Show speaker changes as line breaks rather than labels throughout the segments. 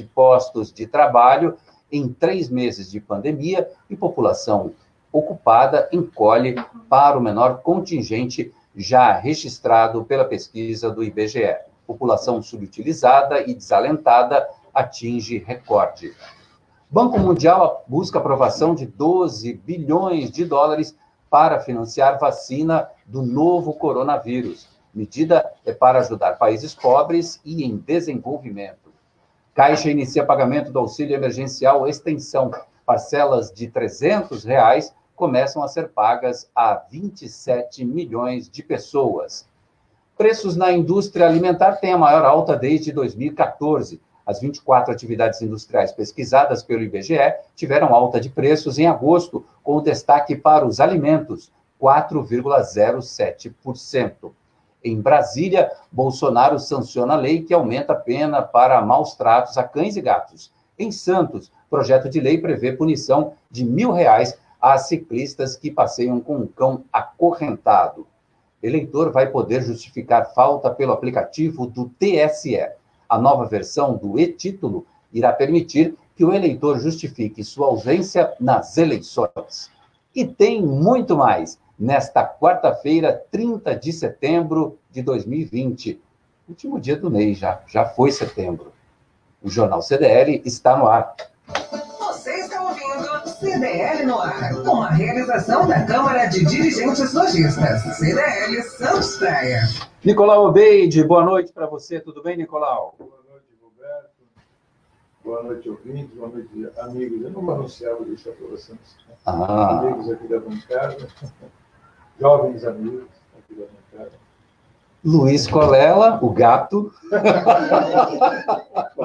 de postos de trabalho em três meses de pandemia e população ocupada encolhe para o menor contingente já registrado pela pesquisa do IBGE. População subutilizada e desalentada atinge recorde. Banco Mundial busca aprovação de 12 bilhões de dólares para financiar vacina do novo coronavírus. Medida é para ajudar países pobres e em desenvolvimento. Caixa inicia pagamento do auxílio emergencial extensão. Parcelas de 300 reais começam a ser pagas a 27 milhões de pessoas. Preços na indústria alimentar têm a maior alta desde 2014. As 24 atividades industriais pesquisadas pelo IBGE tiveram alta de preços em agosto, com destaque para os alimentos, 4,07%. Em Brasília, Bolsonaro sanciona a lei que aumenta a pena para maus tratos a cães e gatos. Em Santos, projeto de lei prevê punição de mil reais a ciclistas que passeiam com um cão acorrentado. Eleitor vai poder justificar falta pelo aplicativo do TSE. A nova versão do e-título irá permitir que o eleitor justifique sua ausência nas eleições. E tem muito mais nesta quarta-feira, 30 de setembro de 2020. Último dia do mês já, já foi setembro. O Jornal CDL está no ar.
CDL no ar, com a realização da Câmara de Dirigentes Lojistas, CDL Santos Praia.
Nicolau Obeide, boa noite para você, tudo bem, Nicolau?
Boa noite, Roberto. Boa noite, ouvintes, boa noite, amigos. Eu não vou anunciar, vou deixar para vocês. Ah. Amigos aqui da bancada, jovens amigos aqui da bancada.
Luiz Colela, o gato.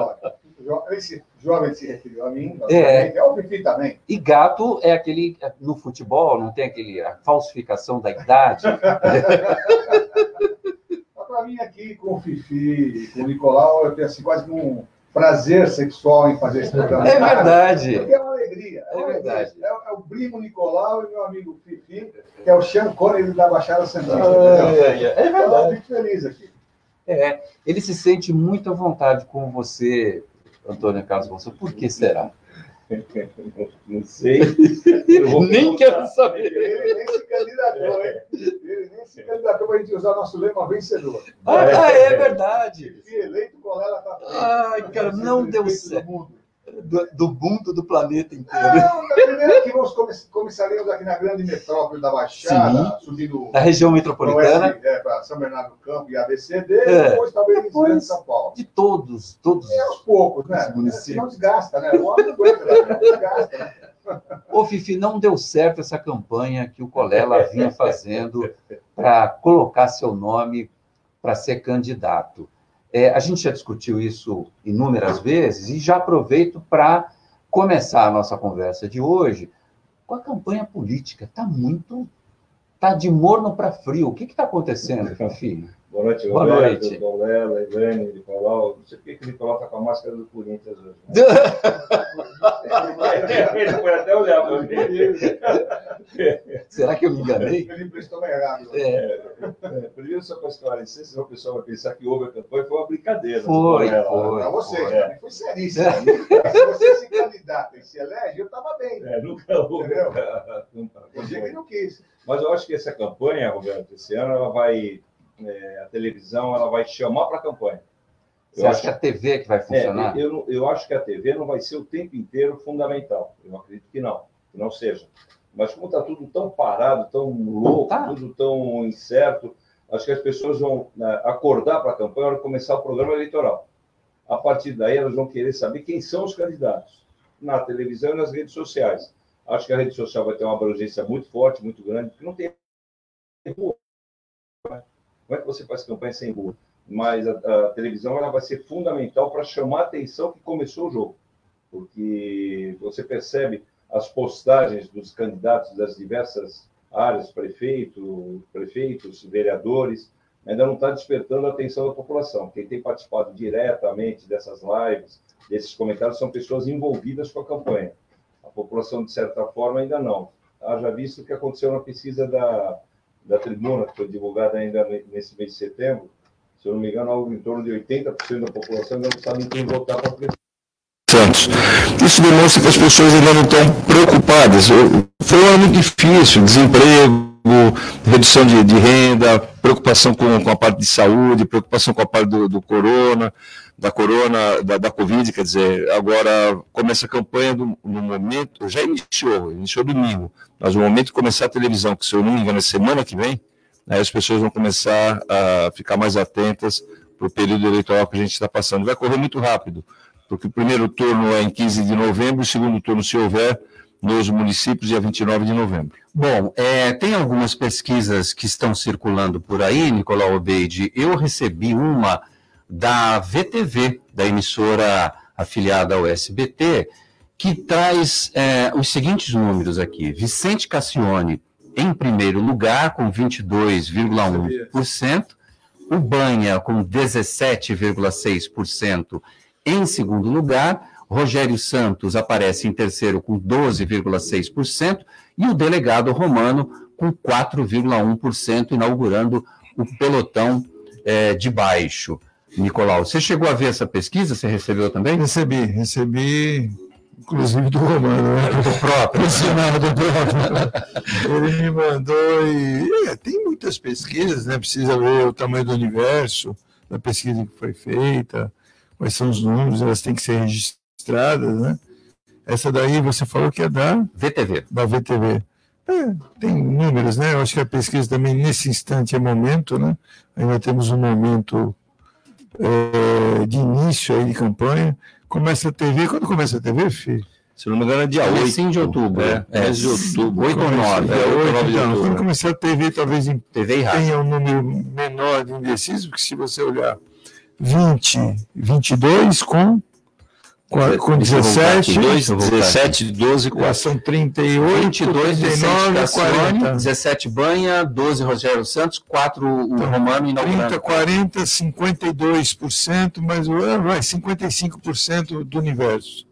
Esse jovem se referiu a mim, é, o Fifi também.
E gato é aquele, no futebol, não tem aquele, a falsificação da idade.
Para mim aqui, com o Fifi, com o Nicolau, eu tenho assim, quase um prazer sexual em fazer esse programa.
É verdade.
Porque é uma alegria. É, é verdade. É, é, o primo Nicolau e meu amigo Fifi, que é o Sean Connery da Baixada Santista.
É, é, é verdade.
Eu fico feliz aqui.
É, ele se sente muito à vontade com você, Antônio Carlos Bolsonaro. Por que será?
Não sei.
nem quero saber.
Ele nem se candidatou, hein? Ele nem se candidatou para a gente usar nosso lema vencedor.
Ah, é, é verdade.
Se eleito, qual ela está
Ai, cara, não deu certo do, do mundo do planeta inteiro.
Não, primeiro que nós começaríamos aqui na grande metrópole da Baixada, Sim. subindo.
A região metropolitana.
é, para São Bernardo do Campo e ABCD, é. depois talvez depois,
em São Paulo. De todos, todos.
É aos poucos, né? Municípios. Não desgasta, né? O homem aguenta, né? desgasta, né?
Ô, Fifi, não deu certo essa campanha que o Colela vinha fazendo para colocar seu nome para ser candidato. É, a gente já discutiu isso inúmeras vezes e já aproveito para começar a nossa conversa de hoje com a campanha política. Está muito. Está de morno para frio. O que está acontecendo, Fifi?
Boa noite, Boa Roberto, noite. Dolela, Ivane, Nicolau. Não sei por que o Nicolau está com a máscara do Corinthians hoje. Né? Ele foi até olhar para mim.
Será que eu me enganei?
Ele emprestou errado.
É. É. Primeiro, só para esclarecer, senão o pessoal vai pensar que houve a campanha, foi uma brincadeira.
Foi, foi. foi.
Para você, foi, é. foi seríssimo. É. Se você se candidata e se elege, eu estava bem.
É, nunca houve.
Entendeu? Eu que não quis.
Mas eu acho que essa campanha, Roberto, esse ano, ela vai é, a televisão ela vai chamar para a campanha.
Eu Você acho que a TV que vai funcionar?
É, eu, eu acho que a TV não vai ser o tempo inteiro fundamental. Eu acredito que não, que não seja. Mas como está tudo tão parado, tão louco, tá. tudo tão incerto, acho que as pessoas vão né, acordar para a campanha para começar o programa eleitoral. A partir daí, elas vão querer saber quem são os candidatos na televisão e nas redes sociais. Acho que a rede social vai ter uma abrangência muito forte, muito grande, porque não tem como é que você faz campanha sem rua? Mas a, a televisão ela vai ser fundamental para chamar a atenção que começou o jogo. Porque você percebe as postagens dos candidatos das diversas áreas, prefeito, prefeitos, vereadores, ainda não está despertando a atenção da população. Quem tem participado diretamente dessas lives, desses comentários, são pessoas envolvidas com a campanha. A população, de certa forma, ainda não. Haja visto o que aconteceu na pesquisa da, da tribuna, que foi divulgada ainda nesse mês de setembro, se eu não me engano, algo em torno de 80% da população ainda não sabe quem votar para presidente.
isso demonstra que as pessoas ainda não estão preocupadas. Foi um ano difícil, desemprego, redução de, de renda, preocupação com, com, a parte de saúde, preocupação com a parte do, do corona, da corona, da, da, Covid, quer dizer, agora começa a campanha do, no momento, já iniciou, iniciou domingo, mas no momento de começar a televisão, que se eu não me engano é semana que vem, aí as pessoas vão começar a ficar mais atentas para o período eleitoral que a gente está passando. Vai correr muito rápido, porque o primeiro turno é em 15 de novembro, o segundo turno, se houver, nos municípios, dia 29 de novembro.
Bom, é, tem algumas pesquisas que estão circulando por aí, Nicolau Obeide. Eu recebi uma da VTV, da emissora afiliada ao SBT, que traz é, os seguintes números aqui. Vicente Cassione em primeiro lugar, com 22,1%. O Banha, com 17,6% em segundo lugar. Rogério Santos aparece em terceiro com 12,6% e o delegado Romano com 4,1%, inaugurando o pelotão é, de baixo. Nicolau, você chegou a ver essa pesquisa? Você recebeu também?
Recebi, recebi, inclusive do Romano, né?
do próprio.
do próprio. Ele me mandou e é, tem muitas pesquisas, né? Precisa ver o tamanho do universo da pesquisa que foi feita, quais são os números, elas têm que ser registradas registradas, né? Essa daí você falou que é da
VTV.
Da VTV. É, tem números, né? Eu acho que a pesquisa também nesse instante é momento, né? Ainda temos um momento é, de início aí de campanha. Começa a TV, quando começa a TV, filho?
Se não me engano, é dia 8 Sim, de outubro. É,
é, de outubro. 8 ou 9. É, 8, 9 de outubro. Quando começar a TV, talvez TV tenha um número menor de indecisos, porque se você olhar 20, 22 com com, com 17, 2,
17, 12,
4. São 38,
22, 19, 40. 17 Banha, 12 Rogério Santos, 4 o então, Romano e
30, 40, 52%, mas vai, 55% do universo.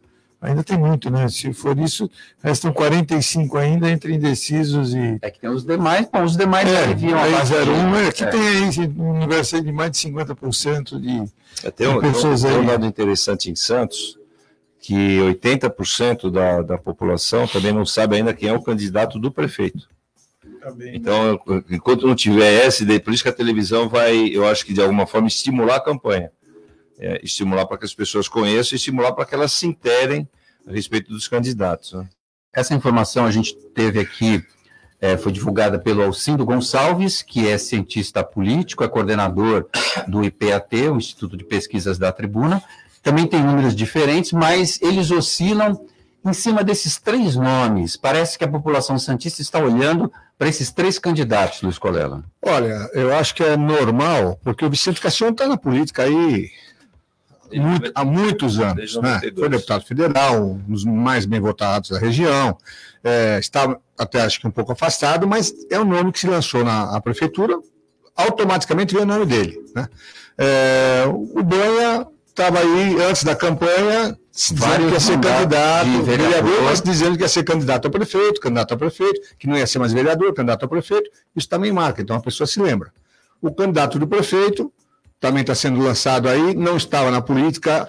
Ainda tem muito, né? Se for isso, restam 45 ainda entre indecisos e.
É que tem os demais, bom, os demais
é, aliviam a 01, é, que é. tem aí um universo aí de mais de 50% de,
é, tem de pessoas tem um, aí. Tem um dado interessante em Santos, que 80% da, da população também não sabe ainda quem é o candidato do prefeito. Também, então, enquanto não tiver essa, por isso que a televisão vai, eu acho que de alguma forma, estimular a campanha. É, estimular para que as pessoas conheçam, estimular para que elas se interem a respeito dos candidatos. Né?
Essa informação a gente teve aqui, é, foi divulgada pelo Alcindo Gonçalves, que é cientista político, é coordenador do IPAT, o Instituto de Pesquisas da Tribuna, também tem números diferentes, mas eles oscilam em cima desses três nomes. Parece que a população santista está olhando para esses três candidatos, Luiz Colela.
Olha, eu acho que é normal, porque o Vicente Cassiano está na política aí muito, há muitos anos. Né? Foi deputado federal, um dos mais bem votados da região. É, está até acho que um pouco afastado, mas é um nome que se lançou na prefeitura, automaticamente veio o nome dele. Né? É, o Banha estava aí antes da campanha dizendo que ia ser candidato de vereador, mas dizendo que ia ser candidato a prefeito, candidato a prefeito, que não ia ser mais vereador, candidato a prefeito. Isso também marca, então a pessoa se lembra. O candidato do prefeito também está sendo lançado aí, não estava na política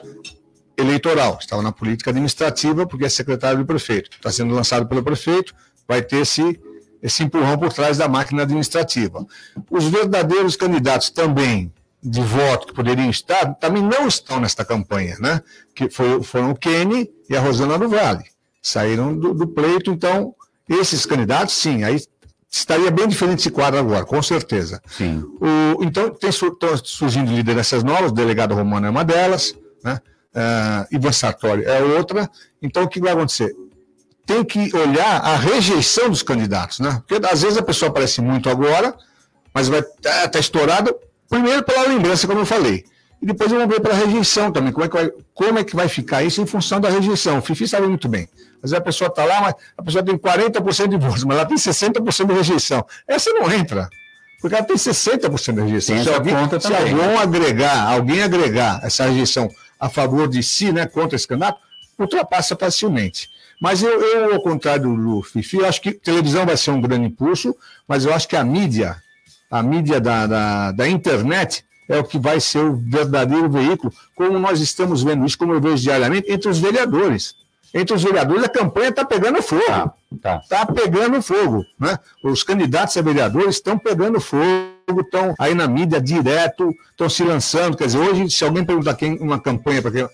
eleitoral, estava na política administrativa, porque é secretário do prefeito. Está sendo lançado pelo prefeito, vai ter esse, esse empurrão por trás da máquina administrativa. Os verdadeiros candidatos também de voto que poderiam estar também não estão nesta campanha, né? Que foi, foram o Kenny e a Rosana do Vale. Saíram do, do pleito, então, esses candidatos, sim, aí estaria bem diferente esse quadro agora, com certeza.
Sim.
O, então, tem, estão surgindo lideranças novas, o delegado Romano é uma delas, né? Uh, Ivan Sartori é outra. Então, o que vai acontecer? Tem que olhar a rejeição dos candidatos, né? Porque às vezes a pessoa aparece muito agora, mas vai estar tá, estourada Primeiro pela lembrança, como eu falei. E depois vamos ver pela rejeição também. Como é, que vai, como é que vai ficar isso em função da rejeição? O Fifi sabe muito bem. Às vezes a pessoa está lá, mas a pessoa tem 40% de votos, mas ela tem 60% de rejeição. Essa não entra. Porque ela tem 60% de rejeição. se alguém, se também, alguém agregar, alguém agregar essa rejeição a favor de si, né, contra esse candidato, ultrapassa facilmente. Mas eu, eu, ao contrário do Fifi, acho que televisão vai ser um grande impulso, mas eu acho que a mídia, a mídia da, da, da internet é o que vai ser o verdadeiro veículo, como nós estamos vendo isso, como eu vejo diariamente, entre os vereadores. entre os vereadores, a campanha está pegando fogo. Está tá. tá pegando fogo. Né? Os candidatos a vereadores estão pegando fogo, estão aí na mídia direto, estão se lançando. Quer dizer, hoje, se alguém perguntar quem uma campanha para quem.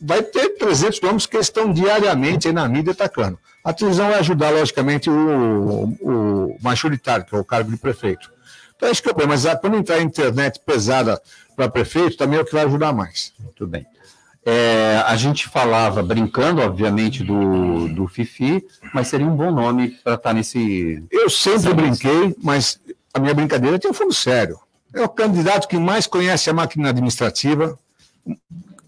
Vai ter 300 nomes que estão diariamente aí na mídia atacando. A televisão vai ajudar, logicamente, o, o majoritário, que é o cargo de prefeito. Então, acho que é mas quando entrar a internet pesada para prefeito, também é o que vai ajudar mais.
Muito bem. É, a gente falava, brincando, obviamente, do, do Fifi, mas seria um bom nome para estar tá nesse.
Eu sempre brinquei, mas a minha brincadeira tem um fundo sério. É o candidato que mais conhece a máquina administrativa.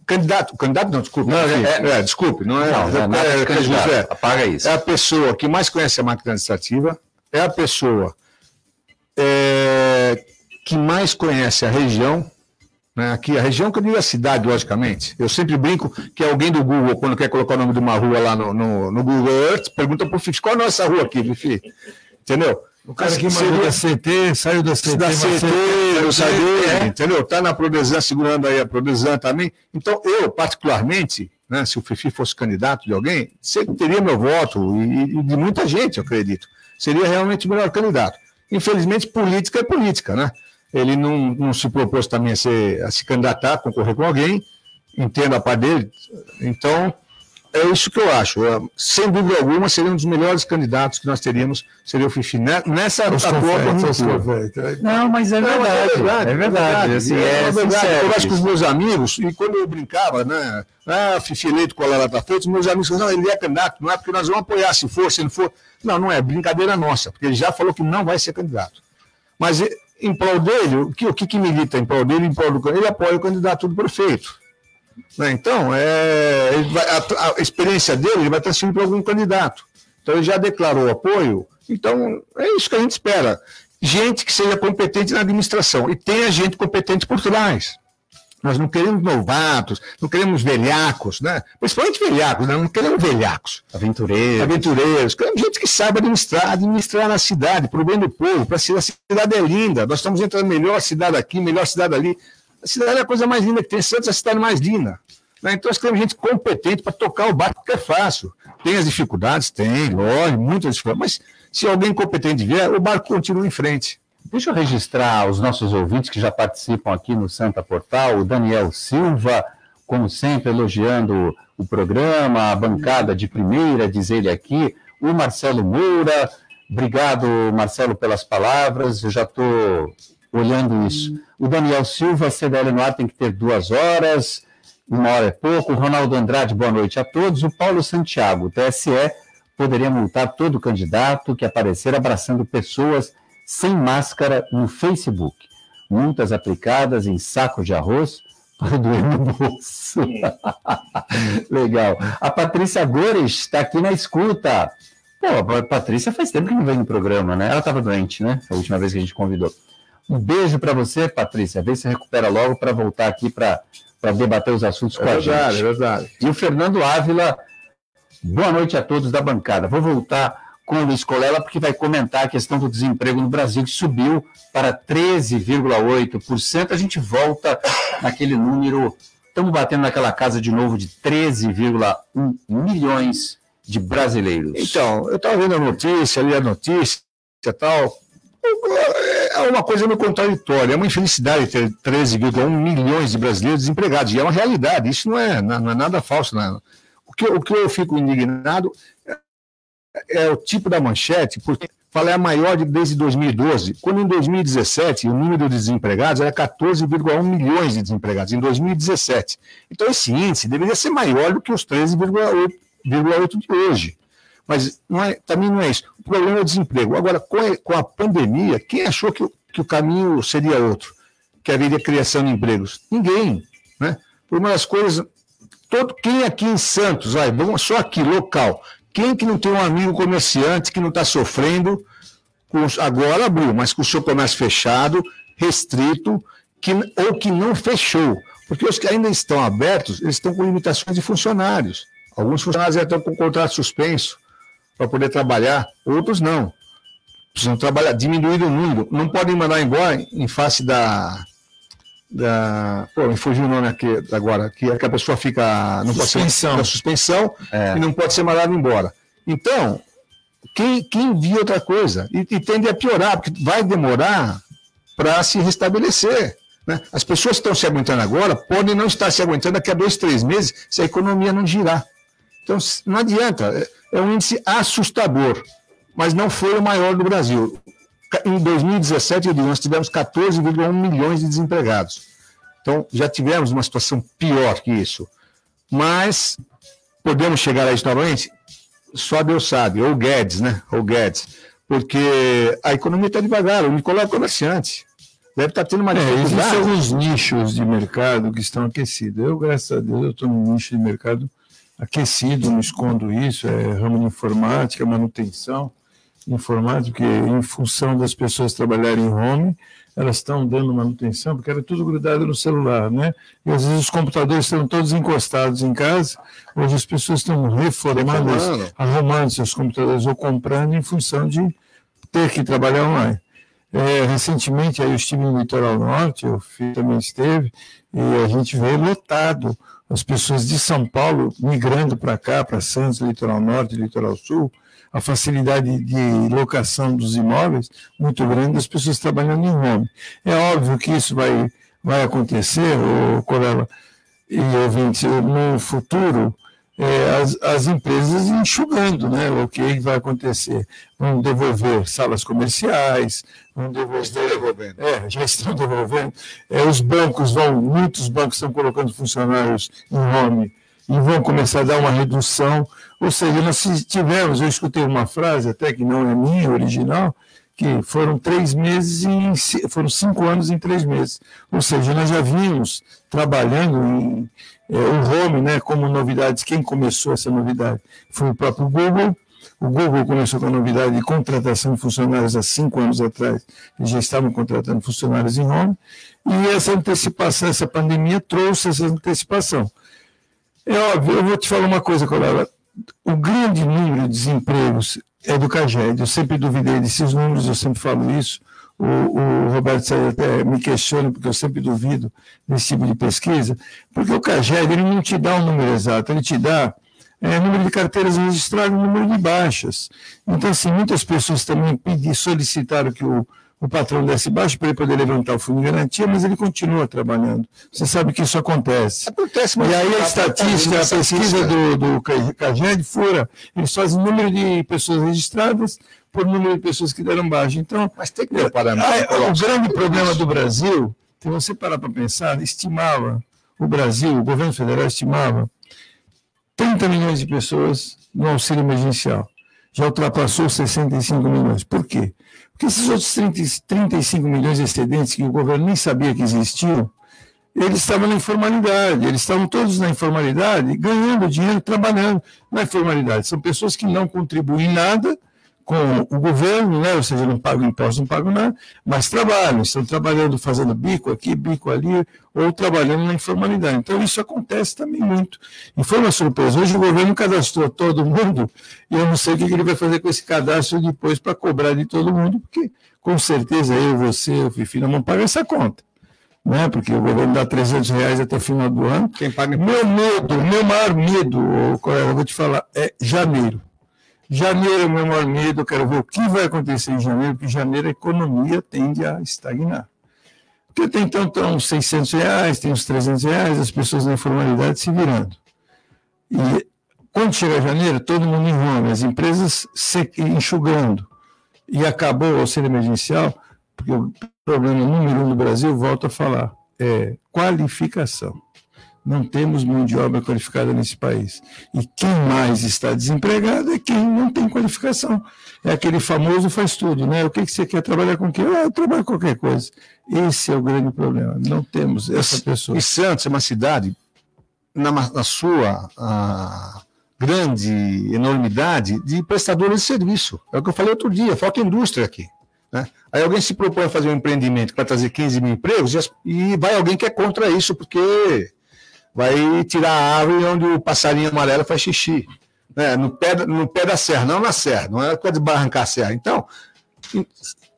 Candidato, candidato não, desculpe. Não, é, é, desculpe, não é. Não, não, é, é, José, apaga isso. É a pessoa que mais conhece a máquina administrativa, é a pessoa é, que mais conhece a região, né? Aqui, a região que eu digo a cidade, logicamente. Eu sempre brinco que alguém do Google, quando quer colocar o nome de uma rua lá no, no, no Google Earth, pergunta para o Fifi, qual é a nossa rua aqui, Fifi? Entendeu?
O cara que mandou da CT, saiu da CT,
da CT, saiu, é. entendeu? Está na Prodesan, segurando aí a Prodesan também. Então, eu, particularmente, né, se o Fifi fosse candidato de alguém, sempre teria meu voto, e, e de muita gente, eu acredito. Seria realmente o melhor candidato. Infelizmente, política é política, né? Ele não, não se propôs também a, ser, a se candidatar, concorrer com alguém, entendo a parte dele. Então, é isso que eu acho. Sem dúvida alguma, seria um dos melhores candidatos que nós teríamos, seria o Fifi. Né? Nessa
etapa. Não, mas é verdade. é verdade. É verdade. Assim, é, é verdade.
eu acho que os meus amigos, e quando eu brincava, né? Ah, Fifi eleito com a Lara os meus amigos falaram, não, ele é candidato, não é porque nós vamos apoiar, se for, se não for. Não, não é, brincadeira nossa, porque ele já falou que não vai ser candidato. Mas em prol dele, o que, o que, que milita em prol dele, em prol do ele apoia o candidato do prefeito. Né? Então, é, vai, a, a, experiência dele ele vai transferir para algum candidato. Então, ele já declarou apoio. Então, é isso que a gente espera. Gente que seja competente na administração e tenha gente competente por trás. Nós não queremos novatos, não queremos velhacos, né? Principalmente velhacos, né? não queremos velhacos.
Aventureiros.
Aventureiros. Queremos gente que saiba administrar, administrar na cidade, para o bem do povo, para a cidade é linda. Nós estamos entrando melhor cidade aqui, melhor cidade ali. A cidade é a coisa mais linda que tem. Santos é a cidade mais linda. Né? Então nós queremos gente competente para tocar o barco, que é fácil. Tem as dificuldades? Tem, lógico, muitas dificuldades. Mas se alguém competente vier, o barco continua em frente.
Deixa eu registrar os nossos ouvintes que já participam aqui no Santa Portal, o Daniel Silva, como sempre, elogiando o programa, a bancada de primeira, diz ele aqui, o Marcelo Moura, obrigado, Marcelo, pelas palavras, eu já estou olhando isso. O Daniel Silva, CDL no ar tem que ter duas horas, uma hora é pouco. O Ronaldo Andrade, boa noite a todos. O Paulo Santiago, TSE poderia multar todo candidato que aparecer abraçando pessoas sem máscara no Facebook. Multas aplicadas em saco de arroz para doer no bolso. Legal. A Patrícia Gores está aqui na escuta. Pô, a Patrícia faz tempo que não vem no programa, né? Ela estava doente, né? A última vez que a gente convidou. Um beijo para você, Patrícia. Vê se recupera logo para voltar aqui para debater os assuntos é com
verdade,
a
gente. É verdade.
E o Fernando Ávila, boa noite a todos da bancada. Vou voltar com o Luiz Colela, porque vai comentar a questão do desemprego no Brasil, que subiu para 13,8%. A gente volta naquele número, estamos batendo naquela casa de novo de 13,1 milhões de brasileiros.
Então, eu estava vendo a notícia, ali a notícia e tal. É uma coisa meio contraditória, é uma infelicidade ter 13,1 milhões de brasileiros desempregados, e é uma realidade, isso não é, não é nada falso. É. O, que, o que eu fico indignado é o tipo da manchete, porque fala é a maior desde 2012, quando em 2017 o número de desempregados era 14,1 milhões de desempregados, em 2017. Então esse índice deveria ser maior do que os 13,8 de hoje. Mas não é, também não é isso. O problema é o desemprego. Agora, com a, com a pandemia, quem achou que, que o caminho seria outro? Que haveria criação de empregos? Ninguém. Né? Por uma das coisas, todo, quem aqui em Santos, vai, só aqui, local, quem que não tem um amigo comerciante que não está sofrendo, com, agora abriu, mas com o seu comércio fechado, restrito, que, ou que não fechou? Porque os que ainda estão abertos, eles estão com limitações de funcionários. Alguns funcionários já estão com contrato suspenso para poder trabalhar, outros não. Precisam trabalhar, diminuir o número. Não podem mandar embora em face da, da. Pô, me fugiu o nome aqui agora, que, é que a pessoa fica. Não suspensão. pode ser suspensão é. e não pode ser mandado embora. Então, quem, quem viu outra coisa? E, e tende a piorar, porque vai demorar para se restabelecer. Né? As pessoas que estão se aguentando agora podem não estar se aguentando daqui a dois, três meses se a economia não girar. Então, não adianta. É, um índice assustador, mas não foi o maior do Brasil. Em 2017, nós tivemos 14,1 milhões de desempregados. Então, já tivemos uma situação pior que isso. Mas podemos chegar a isso novamente? Só Deus sabe, ou Guedes, né? Ou Guedes. Porque a economia está devagar, o Nicolau é comerciante. Deve estar tá tendo uma
é, Existem alguns nichos de mercado que estão aquecidos. Eu, graças a Deus, eu estou num nicho de mercado aquecido, não escondo isso, é ramo de informática, manutenção informática, porque em função das pessoas trabalharem em home, elas estão dando manutenção, porque era tudo grudado no celular, né? E às vezes os computadores estão todos encostados em casa, hoje as pessoas estão reformando, arrumando seus computadores ou comprando em função de ter que trabalhar online. É, recentemente aí eu estive no litoral norte, o filho também esteve, e a gente vê lotado as pessoas de São Paulo migrando para cá, para Santos, litoral norte, litoral sul, a facilidade de locação dos imóveis muito grande, as pessoas trabalhando em home. É óbvio que isso vai, vai acontecer, o Corella e ouvintes, no futuro, é, as, as, empresas enxugando, né? O que vai acontecer? Vão devolver salas comerciais, vão devolver. Estão devolvendo. É, já estão devolvendo. É, os bancos vão, muitos bancos estão colocando funcionários em home e vão começar a dar uma redução. Ou seja, nós tivemos, eu escutei uma frase até que não é minha, original, que foram três meses em foram cinco anos em três meses. Ou seja, nós já vínhamos trabalhando em é, o home, né, como novidades. Quem começou essa novidade foi o próprio Google. O Google começou com a novidade de contratação de funcionários há cinco anos atrás. Eles já estavam contratando funcionários em home. E essa antecipação, essa pandemia trouxe essa antecipação. É óbvio, eu vou te falar uma coisa, colega. O grande número de desempregos é do CAGED. Eu sempre duvidei desses números, eu sempre falo isso. O, o Roberto Sérgio até me questiona, porque eu sempre duvido desse tipo de pesquisa, porque o CAGED ele não te dá um número exato, ele te dá é, número de carteiras registradas, número de baixas. Então, assim, muitas pessoas também pedi, solicitaram que o, o patrão desce baixo para ele poder levantar o fundo de garantia, mas ele continua trabalhando. Você sabe que isso acontece. Acontece, mas. E aí a estatística, a pesquisa do, do CAGED fura, eles fazem número de pessoas registradas por número de pessoas que deram baixa. Então, mas tem que ter um parâmetro. o grande problema do Brasil, se você parar para pensar, estimava, o Brasil, o governo federal estimava 30 milhões de pessoas no auxílio emergencial. Já ultrapassou 65 milhões. Por quê? Porque esses outros 30, 35 milhões de excedentes que o governo nem sabia que existiam, eles estavam na informalidade, eles estavam todos na informalidade, ganhando dinheiro, trabalhando na informalidade. São pessoas que não contribuem nada com o governo, né? ou seja, não pagam impostos, não pagam nada, mas trabalham, estão trabalhando, fazendo bico aqui, bico ali, ou trabalhando na informalidade. Então, isso acontece também muito. E foi uma surpresa. Hoje o governo cadastrou todo mundo, e eu não sei o que ele vai fazer com esse cadastro depois para cobrar de todo mundo, porque com certeza eu, você, o Fifi, não vão pagar essa conta. Né? Porque o governo dá 300 reais até o final do ano. Quem paga meu medo, meu maior medo, colega, eu vou te falar, é janeiro Janeiro é meu maior medo, eu quero ver o que vai acontecer em janeiro, porque em janeiro a economia tende a estagnar. Porque tem então estão 600 reais, tem uns 300 reais, as pessoas na informalidade se virando. E quando chega janeiro, todo mundo enrolando, as empresas se enxugando. E acabou o auxílio emergencial, porque o problema número um do Brasil, volto a falar, é qualificação não temos mão de obra qualificada nesse país. E quem mais está desempregado é quem não tem qualificação. É aquele famoso faz tudo, né? O que, que você quer trabalhar com o quê? Ah, eu trabalho com qualquer coisa. Esse é o grande problema. Não temos essa pessoa.
E Santos é uma cidade, na, na sua a, grande enormidade, de prestadores de serviço. É o que eu falei outro dia, falta indústria aqui. Né? Aí alguém se propõe a fazer um empreendimento para trazer 15 mil empregos e vai alguém que é contra isso, porque vai tirar a árvore onde o passarinho amarelo faz xixi. Né? No, pé, no pé da serra, não na serra, não é coisa de barrancar a serra. Então,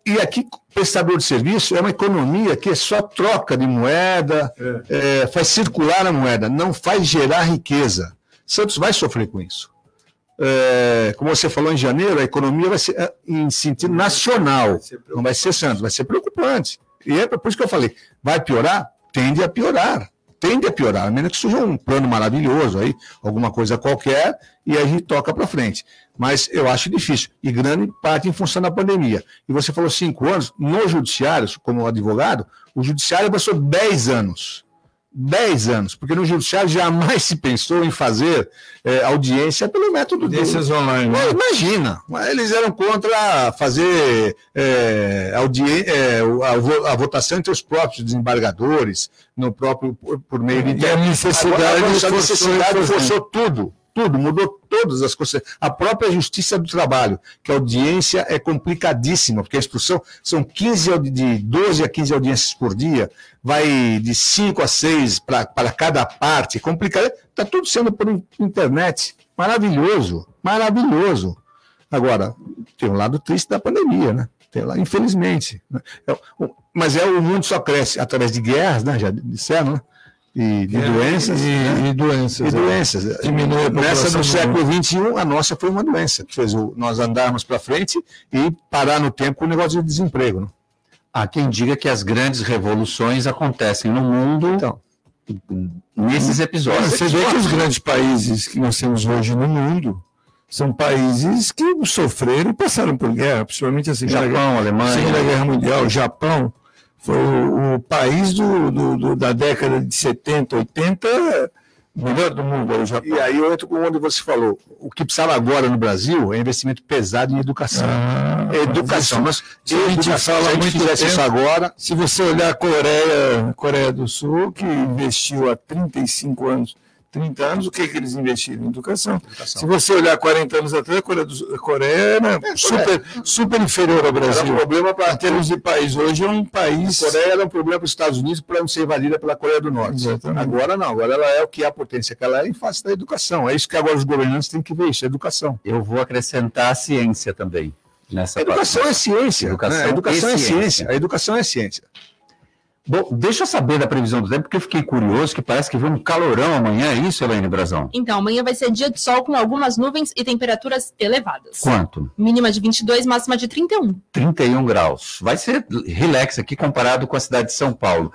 e aqui, prestador de serviço é uma economia que é só troca de moeda, é. É, faz circular a moeda, não faz gerar riqueza. Santos vai sofrer com isso. É, como você falou em janeiro, a economia vai ser é, em sentido nacional, não vai ser Santos, vai ser preocupante. E é por isso que eu falei, vai piorar? Tende a piorar tende a piorar, a menos que surja um plano maravilhoso aí, alguma coisa qualquer, e a gente toca para frente. Mas eu acho difícil, e grande parte em função da pandemia. E você falou cinco anos, no judiciário, como advogado, o judiciário passou dez anos 10 anos, porque no judiciário jamais se pensou em fazer é, audiência pelo método
Audiências do... online. Né?
Imagina, eles eram contra fazer é, audi... é, a, votação entre os próprios desembargadores, no próprio por meio de.
E a necessidade, Agora, a
necessidade forçou tudo tudo, mudou todas as coisas. A própria justiça do trabalho, que a audiência é complicadíssima, porque a instrução são 15, de 12 a 15 audiências por dia, vai de 5 a 6 para cada parte, complicado. Está tudo sendo por internet. Maravilhoso, maravilhoso. Agora, tem um lado triste da pandemia, né? Tem lá, infelizmente. Né? É, mas é o mundo só cresce através de guerras, né? Já disseram, né? E de é, doenças.
E,
né?
e doenças.
E é. doenças. Diminui Nessa do século XXI, a nossa foi uma doença, que fez o, nós andarmos para frente e parar no tempo com o negócio de desemprego. Né?
Há quem diga que as grandes revoluções acontecem no mundo então, nesses episódios.
Você vê que os grandes países que nós temos hoje no mundo são países que sofreram e passaram por guerra, principalmente a Segunda,
Japão,
guerra,
Alemanha,
Segunda Guerra Mundial, Japão foi o, o país do, do, do, da década de 70, 80, melhor do mundo.
E aí eu entro com onde você falou. O que precisava agora no Brasil é investimento pesado em educação. Ah, educação. Mas
se a gente fala se muito tempo, isso agora. Se você olhar a Coreia, Coreia do Sul, que investiu há 35 anos 30 anos, o que, que eles investiram? Em educação. educação. Se você olhar 40 anos atrás, a Coreia, do, a Coreia era é, super, super inferior ao Brasil. Era
um problema para. Termos de país, hoje é um país.
A Coreia era um problema para os Estados Unidos para não ser invadida pela Coreia do Norte.
Exatamente. Agora não, agora ela é o que é a potência que ela é em face da educação. É isso que agora os governantes têm que ver, isso, é educação.
Eu vou acrescentar a ciência também. Nessa
educação parte. é ciência. Educação, né? a educação é ciência. ciência. A educação é ciência.
Bom, deixa eu saber da previsão do tempo, porque eu fiquei curioso, que parece que vem um calorão amanhã, é isso, Elaine Brazão?
Então, amanhã vai ser dia de sol com algumas nuvens e temperaturas elevadas.
Quanto?
Mínima de 22, máxima de 31.
31 graus. Vai ser relax aqui comparado com a cidade de São Paulo.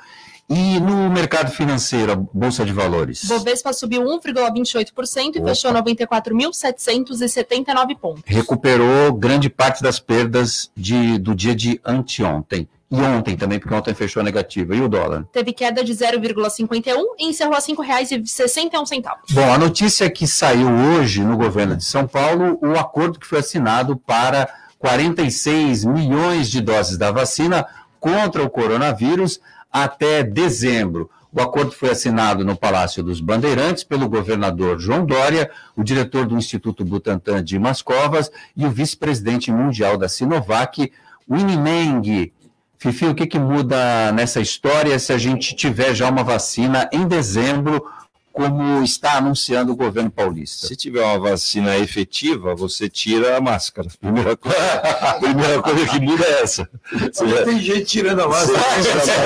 E no mercado financeiro, a Bolsa de Valores?
Bovespa subiu 1,28% e Opa. fechou 94.779 pontos.
Recuperou grande parte das perdas de, do dia de anteontem. E ontem também, porque ontem fechou negativa. E o dólar?
Teve queda de 0,51 e encerrou a R$ 5,61.
Bom, a notícia que saiu hoje no governo de São Paulo, o acordo que foi assinado para 46 milhões de doses da vacina contra o coronavírus até dezembro. O acordo foi assinado no Palácio dos Bandeirantes pelo governador João Dória, o diretor do Instituto Butantan, Dimas Covas, e o vice-presidente mundial da Sinovac, Winnie Meng. Fifi, o que, que muda nessa história se a gente tiver já uma vacina em dezembro, como está anunciando o governo paulista?
Se tiver uma vacina efetiva, você tira a máscara. Primeira coisa, primeira coisa que muda é essa.
Você tem gente tirando a máscara.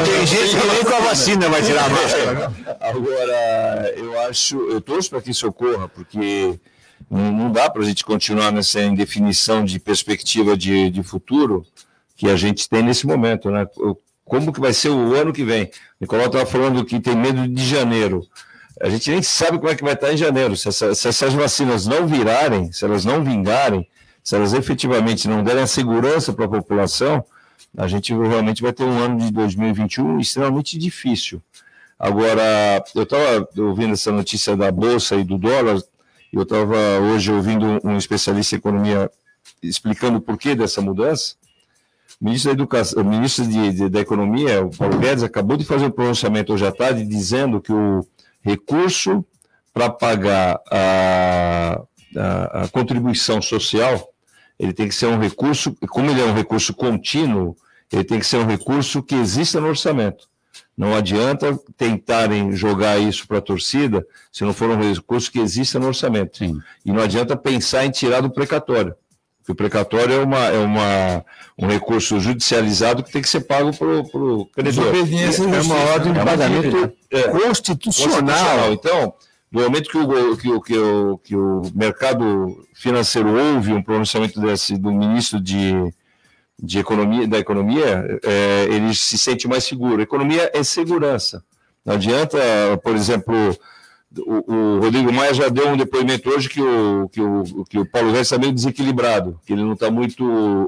tem gente que nem com a vacina vai tirar a máscara.
Agora, eu acho, eu torço para que isso ocorra, porque não dá para a gente continuar nessa indefinição de perspectiva de, de futuro que a gente tem nesse momento, né? Como que vai ser o ano que vem? O Nicolau estava falando que tem medo de janeiro. A gente nem sabe como é que vai estar em janeiro. Se, essa, se essas vacinas não virarem, se elas não vingarem, se elas efetivamente não derem a segurança para a população, a gente realmente vai ter um ano de 2021 extremamente difícil. Agora, eu estava ouvindo essa notícia da Bolsa e do dólar, eu estava hoje ouvindo um especialista em economia explicando o porquê dessa mudança, ministro da Educação, o ministro de, de, da Economia, o Paulo Guedes, acabou de fazer um pronunciamento hoje à tarde dizendo que o recurso para pagar a, a, a, contribuição social, ele tem que ser um recurso, como ele é um recurso contínuo, ele tem que ser um recurso que exista no orçamento. Não adianta tentarem jogar isso para a torcida se não for um recurso que exista no orçamento. Sim. E não adianta pensar em tirar do precatório. O precatório é, uma, é uma, um recurso judicializado que tem que ser pago para o credor.
É uma ordem de é pagamento é, constitucional. constitucional.
Então, no momento que o, que, o, que, o, que o mercado financeiro ouve um pronunciamento desse, do ministro de, de economia, da Economia, é, ele se sente mais seguro. Economia é segurança. Não adianta, por exemplo, o, o, Rodrigo Maia já deu um depoimento hoje que o, que o, que o Paulo Guedes está meio desequilibrado, que ele não está muito,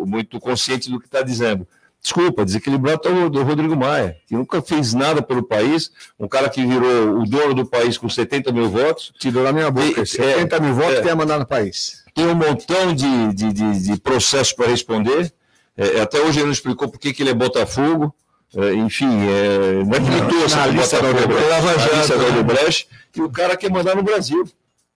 muito consciente do que está dizendo. Desculpa, desequilibrado está o Rodrigo Maia, que nunca fez nada pelo país, um cara que virou o dono do país com 70 mil votos.
Tirou na minha boca, e, 70 é, mil votos é, que ia mandar no país.
Tem um montão de, de, de, de processos para responder. É, até hoje ele não explicou por que, que ele é Botafogo. É, enfim, é, não é que ele torce na lista da Odebrecht, e o cara quer mandar no Brasil.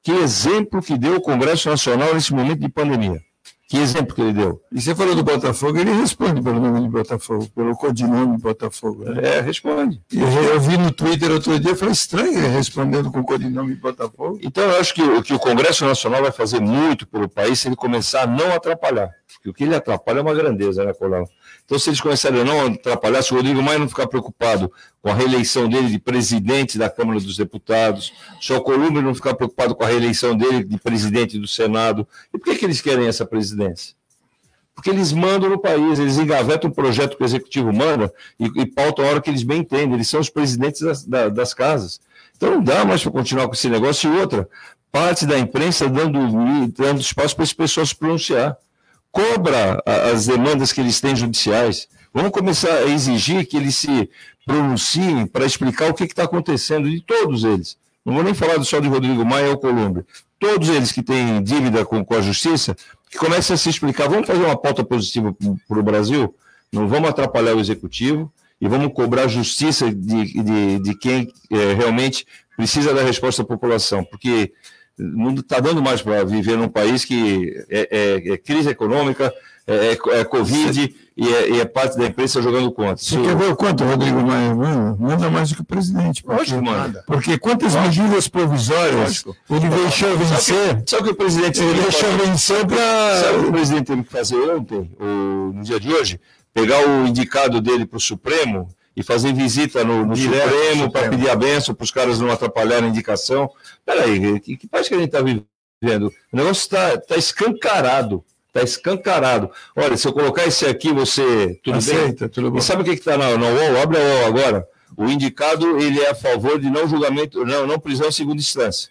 Que exemplo que deu o Congresso Nacional nesse momento de pandemia. Que exemplo que ele deu?
E você falou do Botafogo, ele responde pelo nome de Botafogo, pelo codinome de Botafogo.
Né? É, responde.
Eu, eu, vi no Twitter outro dia, foi estranho ele respondendo com o codinome de Botafogo.
Então, eu acho que, que o Congresso Nacional vai fazer muito pelo país se ele começar a não atrapalhar. Porque o que ele atrapalha é uma grandeza, né, Colau? Então, se eles começarem a não atrapalhar, se o Rodrigo Maia não ficar preocupado com a reeleição dele de presidente da Câmara dos Deputados, se o Columbre não ficar preocupado com a reeleição dele de presidente do Senado, e por que, que eles querem essa presidência? Porque eles mandam no país, eles engavetam um projeto que o executivo manda e, e pautam a hora que eles bem entendem, eles são os presidentes das, das casas. Então não dá mais para continuar com esse negócio. E outra, parte da imprensa dando, dando espaço para as pessoas se pronunciar cobra as demandas que eles têm judiciais. Vamos começar a exigir que eles se pronunciem para explicar o que está acontecendo de todos eles. Não vou nem falar só de Rodrigo Maia ou Colombo. Todos eles que têm dívida com, com a justiça, que comecem a se explicar. Vamos fazer uma pauta positiva para o Brasil? Não vamos atrapalhar o executivo e vamos cobrar justiça de, de, de quem é, realmente precisa da resposta da população. Porque não está dando mais para viver num país que é, é, é crise econômica, é, é, é Covid e é, e é, parte da imprensa jogando contra.
Você quer ver o quanto, Rodrigo Maia? Manda mais do que o presidente.
Porque, manda.
Porque quantas Lógico. medidas provisórias Lógico. ele deixou vencer?
Só que, que o presidente
ele deixou fazer, vencer para.
Sabe o que o presidente teve que fazer ontem, ou no dia de hoje? Pegar o indicado dele para o Supremo e fazer visita no, no Supremo para pedir a benção para os caras não atrapalharem a indicação. Peraí, que, que país que a gente está vivendo? O negócio está tá escancarado. Está escancarado. Olha, se eu colocar esse aqui, você.
Tudo Aceita,
bem?
Tudo bom.
E sabe o que está na, na UOL? Abre a UOL agora. O indicado ele é a favor de não julgamento, não, não prisão em segunda instância.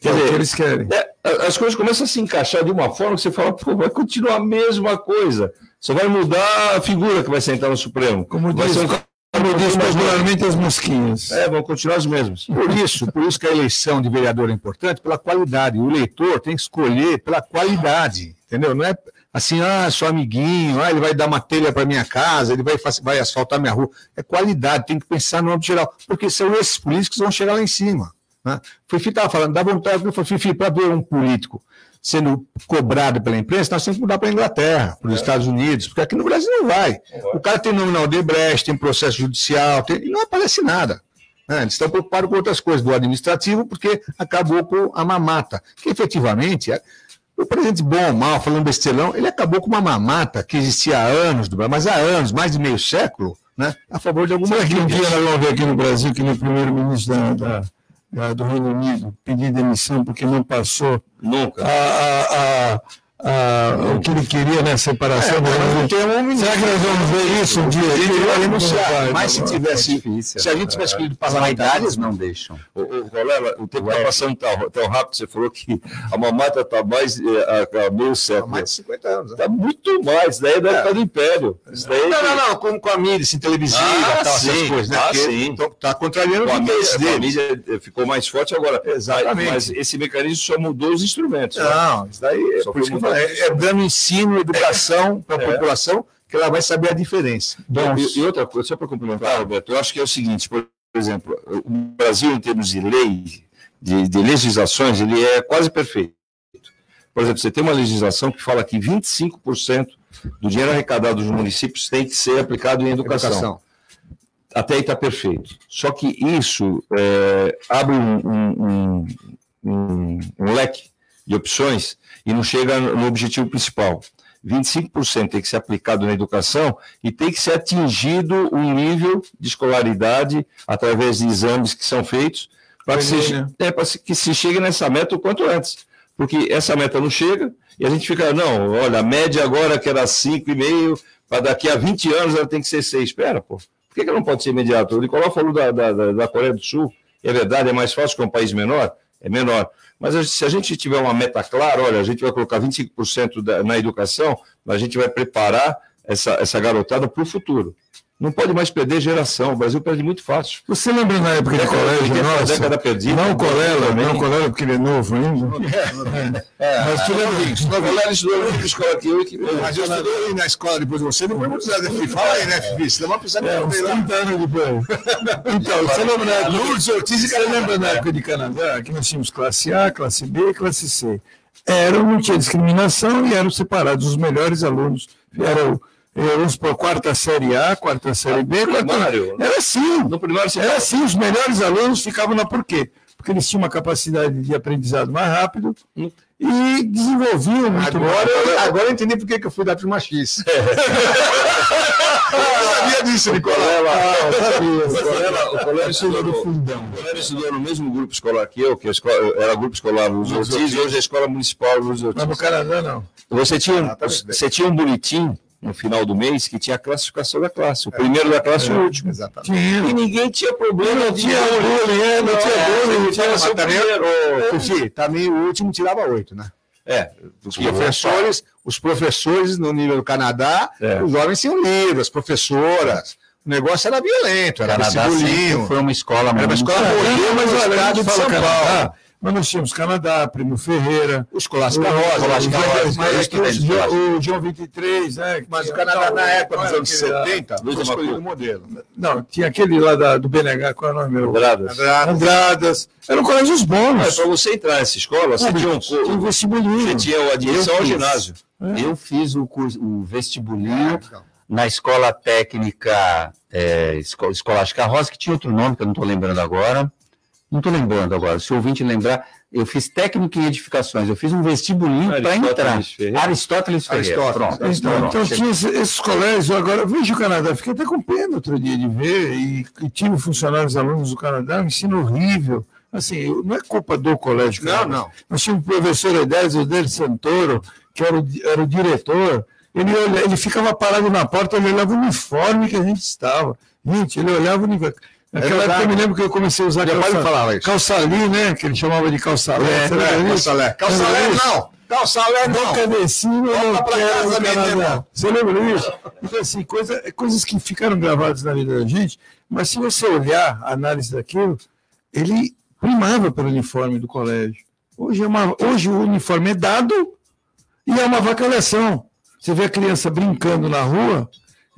Quer é dizer, o que eles querem.
É, as coisas começam a se encaixar de uma forma que você fala, pô, vai continuar a mesma coisa. Só vai mudar a figura que vai sentar no Supremo.
Como vai diz, ser um... como diz popularmente as mosquinhas.
É, vão continuar os mesmos.
Por isso, por isso que a eleição de vereador é importante, pela qualidade. O eleitor tem que escolher pela qualidade, entendeu? Não é assim, ah, sou amiguinho, ah, ele vai dar uma telha para minha casa, ele vai, vai asfaltar minha rua. É qualidade, tem que pensar no âmbito geral, porque são esses políticos que vão chegar lá em cima. Né? Foi estava falando, dá vontade, eu falei, para ver um político sendo cobrado pela imprensa, nós temos que mudar para a Inglaterra, para os é. Estados Unidos, porque aqui no Brasil não vai. O cara tem nominal de Brecht, tem processo judicial, tem, e não aparece nada. Né? Eles estão preocupados com outras coisas do administrativo, porque acabou com a mamata, que efetivamente é, o presidente bom ou mal, falando bestelão, ele acabou com uma mamata que existia há anos, mas há anos, mais de meio século, né, a favor de alguma
coisa. um dia nós vamos ver aqui no Brasil que no primeiro-ministro da, da do Reino Unido pedir demissão porque não passou
Nunca.
A, a, a, a, o que ele queria na né, separação. É,
mas tem um
Será que nós vamos ver isso um dia? Ele
vai renunciar. Mas se tivesse. É difícil,
se a gente tivesse escolhido
parlamentares, não deixam.
O, o, o tempo está passando tão, tão rápido. Você falou que a mamata está mais é, a, meio século.
mais de 50 anos.
Está né? muito mais. Daí é da época do Império.
Daí não, não, não. Com, com a mídia, assim, televisiva, ah, tal, sim, essas coisas. Né?
Ah, sim.
Está contrariando
o interesse dele. A mídia ficou mais forte agora.
Exatamente.
Mas esse mecanismo só mudou os instrumentos.
Não, isso daí. Por isso que falei, é, é dando ensino, educação para a é. população, que ela vai saber a diferença.
Bom, e, e, outra coisa, só para complementar, Roberto, eu acho que é o seguinte, por exemplo, o Brasil, em termos de lei, de, de legislações, ele é quase perfeito. Por exemplo, você tem uma legislação que fala que 25% do dinheiro arrecadado dos municípios tem que ser aplicado em educação. educação. Até aí está perfeito. Só que isso é, abre um, um, um, um, leque
de opções e não chega no objetivo principal. 25% tem que ser aplicado na educação e tem que ser atingido um nível de escolaridade através de exames que são feitos para que, se, né? é, que se chegue nessa meta o quanto antes. Porque essa meta não chega e a gente fica, não, olha, a média agora que era 5,5, para daqui a 20 anos ela tem que ser 6. Espera, pô. Por que, que não pode ser imediato? O Nicolau falou da, da, da Coreia do Sul, é verdade, é mais fácil que um país menor, é menor. Mas se a gente tiver uma meta clara, olha, a gente vai colocar 25% da, na educação, a gente vai preparar essa, essa garotada para o futuro. Não pode mais perder geração. O Brasil perde muito fácil.
Você lembra na época de colégio nossa? Década perdida. Não o Colela, não o Colela, porque ele é novo ainda.
É, é, mas tu lembra disso? O Colela estudou na mesma escola que eu. Que...
Mas eu estudei na escola depois de você, não foi muito nada. Fala aí, né, Fifi? Você não vai precisar
é, uns 30 anos depois.
Então, você lembra na época... Lourdes Ortiz, você lembra na época de Canadá, que nós tínhamos classe A, classe B e classe C. Eram, não tinha discriminação e eram separados os melhores alunos. Eram vamos por quarta série A, quarta série B, quarta... primário. Era assim. No primário era assim, os melhores alunos ficavam na por quê? Porque eles tinham uma capacidade de aprendizado mais rápido hum. e desenvolviam muito
agora, mais. Agora eu entendi por que eu fui da turma X.
eu sabia disso, Nicolau. Ah, eu sabia.
O Colela estudou no fundão. O Colela estudou no mesmo grupo escolar que eu, que era grupo escolar Luz Ortiz, e hoje é a Escola Municipal Luz Ortiz.
Mas no Canadá, não.
Você tinha, ah, tá você tinha um bonitinho no final do mês que tinha a classificação da classe, o primeiro da classe e o último.
Exatamente. E
ninguém tinha problema.
Não tinha bullying, é, não tinha bullying, não tinha seu
primeiro. também o último tirava oito, né? É, os professores, os professores no nível do Canadá, é. os jovens tinham livros, as professoras. O negócio era violento, era
Canadá foi uma escola
era uma escola
boa, mas olha, de São Paulo. Mas nós tínhamos Canadá, Primo Ferreira,
os Clássica Rosa,
o João 23, né?
Mas o Canadá, na época dos anos 70, foi escolhido o modelo.
Não, tinha aquele lá do BNH, qual é o nome meu?
Andradas.
Andradas. Eram colégios bons.
Para você entrar nessa escola, você tinha um. Você tinha admissão ao ginásio.
Eu fiz o, o vestibulinho na escola técnica é, escolástica Rosa, que tinha outro nome que eu não estou lembrando agora. Não estou lembrando agora. Se o ouvinte lembrar, eu fiz técnica em edificações, eu fiz um vestibulinho para entrar.
Ferreira. Aristóteles Ferreira.
Aristóteles. Pronto. Então, então tinha esses colégios, agora veja o Canadá, fiquei até com pena outro dia de ver, e, e tive funcionários alunos do Canadá, um ensino horrível. Assim, não é culpa do colégio.
Não, não.
Nós tínhamos o professor Edésio Del Santoro, que era o, era o diretor, ele, ele ficava parado na porta, ele olhava o uniforme que a gente estava. Gente, ele olhava o uniforme. Naquela é época eu me lembro que eu comecei a usar calça,
falava isso.
né? Que ele chamava de calçalé. É,
é, calçalé. Calçalé não! Calçalé não!
Boca de cima, eu não quero Você lembra disso? Então, assim, coisa, coisas que ficaram gravadas na vida da gente, mas se você olhar a análise daquilo, ele primava pelo uniforme do colégio. Hoje, é uma, hoje o uniforme é dado e é uma vacalhação. Você vê a criança brincando na rua,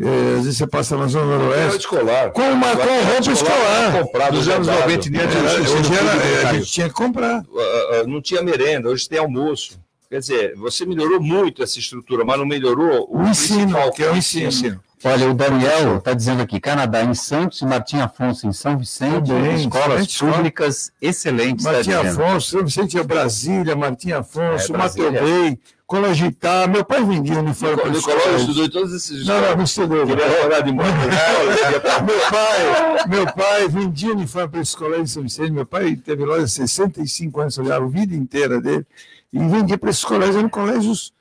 é, às vezes você passa na Zona Noroeste.
escolar.
Com, uma, com roupa escolar.
Comprado, dos anos 90 e diante.
Hoje era, a gente tinha que comprar. Uh,
uh, não tinha merenda, hoje tem almoço. Quer dizer, você melhorou muito essa estrutura, mas não melhorou
o, o ensino, que é o ensino. ensino.
Olha, o Daniel está dizendo aqui, Canadá em Santos e Martim Afonso em São Vicente, Também, escolas públicas excelentes.
Tá Martim Afonso, São Vicente é Brasília, Martim Afonso, é, Mateu Bay, Colagitar. Meu pai vendia uniforme
para Nicolau estudou em todos esses
Não, não, não estudou.
Queria morar de moto.
meu pai, meu pai vendia uniforme para esses colégios de São Vicente. Meu pai teve loja 65 anos, olhava a vida inteira dele, e vendia para esses colégios, eram colégios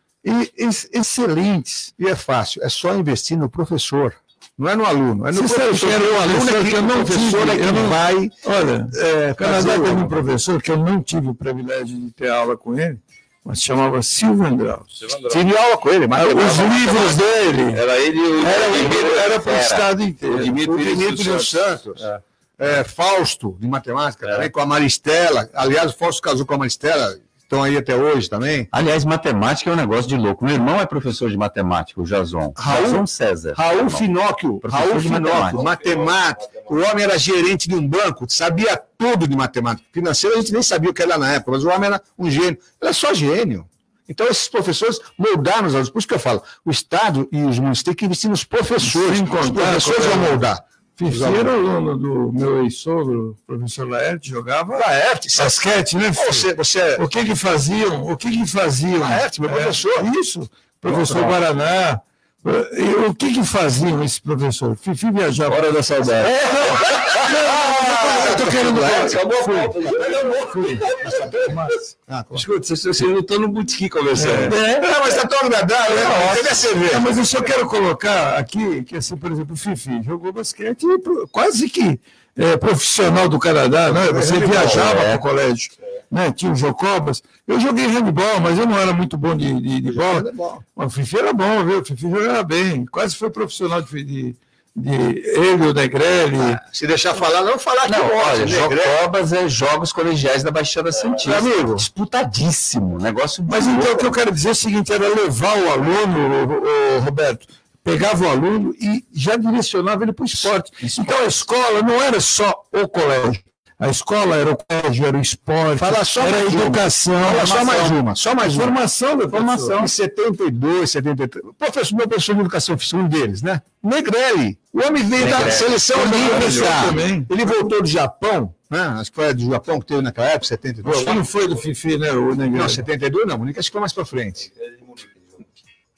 excelentes.
E é fácil, é só investir no professor. Não é no aluno, é no
Você professor.
Que
o aluno é que, eu não tive, é
não, vai.
Olha, é, Canadá teve um professor que eu não tive o privilégio de ter aula com ele, mas chamava Silvio Andraus.
Tive aula com ele, mas
os livros dele.
Era ele o
era, era para o estado inteiro. O
Dimitri dos Santos. É. É, Fausto, de matemática, também, com a Maristela. Aliás, o Fausto casou com a Maristela, estão aí até hoje também.
Aliás, matemática é um negócio de louco. Meu irmão é professor de matemática, o Jason.
Raul,
Jason César.
Raul Finóquio, Raul Finóquio, matemática. O homem era gerente de um banco, sabia tudo de matemática. Financeiro a gente nem sabia o que era na época, mas o homem era um gênio. Ele é só gênio. Então, esses professores moldaram os alunos. Por isso que eu falo, o Estado e os municípios têm que investir nos professores. Sim, os professores vão moldar.
Era aluno do meu ex-sogro, professor Laerte, jogava.
Laerte,
basquete, né?
Você, você... É-
o que que faziam? O que que faziam?
Laerte, meu professor.
É, isso, professor Guaraná. E o que que faziam esse professor? Fifi viajava.
Hora da saudade. É.
eu tô querendo.
Acabou a foto. Ah, Escuta, vocês não estão no botequim conversando.
É,
é mas está tão agradável, né?
Cadê cerveja? mas eu só quero colocar aqui que, assim, por exemplo, o Fifi jogou basquete quase que é, profissional do Canadá, né? Você viajava para o colégio né? Tinha o Jocobas. Eu joguei handball, mas eu não era muito bom de, de, de bola. Mas o Fifi era bom, viu? O Fifi jogava bem. Quase foi profissional de, de, de ele, o Negrelli. Ah,
se deixar falar, não falar
não, que olha, Jocobas é Jogos Colegiais da Baixada é. Santista.
Amigo.
Disputadíssimo. Negócio
Mas então o que eu quero dizer é o seguinte: era levar o aluno, o, o Roberto, pegava o aluno e já direcionava ele para o esporte. esporte. Então a escola não era só o colégio. A escola era o colégio, era o esporte,
Fala só
era a educação.
Fala só mais uma, só mais
uma. Formação da
formação. Em 72, 73. Professor, meu professor de educação física, um deles, né? Negrelli. O homem veio Negrelli. da seleção olímpica. Ele voltou do Japão, né? Acho que foi do Japão que teve naquela época, 72. Acho
que não foi do Fifi, né? O
Negrelli. Não, 72 não, Munique acho que foi mais para frente.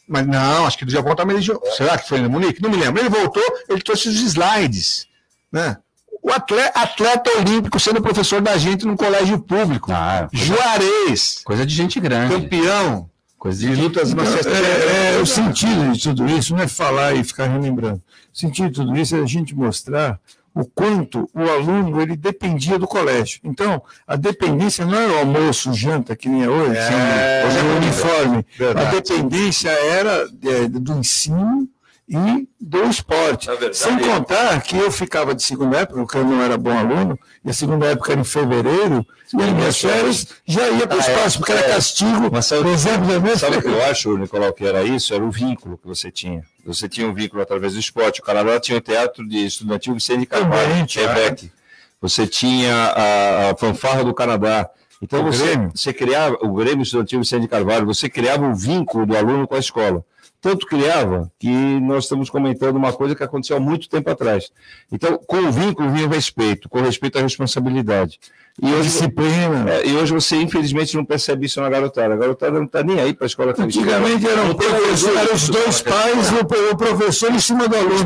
Mas não, acho que do Japão também Será que foi no Munique? Não me lembro. Ele voltou, ele trouxe os slides, né? O atleta, atleta, olímpico sendo professor da gente no colégio público. Ah, Juarez.
Coisa de gente grande.
Campeão.
Coisa de, de lutas
então, é, é, o sentido de tudo isso não é falar e ficar relembrando. O sentido de tudo isso é a gente mostrar o quanto o aluno ele dependia do colégio. Então, a dependência não era o almoço, janta, que nem é hoje, é, hoje é o uniforme. Verdade. A dependência era é, do ensino e do esporte. Verdade, Sem contar que eu ficava de segunda época, porque eu não era bom aluno, e a segunda época era em fevereiro, e as minhas férias já ia para o ah, é. espaço, é, porque era é. castigo.
Mas sabe, exemplo, sabe o que eu acho, Nicolau, que era isso? Era o vínculo que você tinha. Você tinha um vínculo através do esporte. O Canadá tinha o teatro de estudantil Vicente Carvalho, Quebec. Você tinha a, a fanfarra do Canadá. Então você, você criava, o Grêmio Estudantil Vicente Carvalho, você criava o um vínculo do aluno com a escola tanto criava que nós estamos comentando uma coisa que aconteceu há muito tempo atrás. Então, com o vínculo vinha o respeito, com respeito à responsabilidade. E hoje, disciplina. É, e hoje você, infelizmente, não percebe isso na garotada. A garotada não está nem aí para a escola
Antigamente eram, eram os dois pais e o professor em cima do aluno.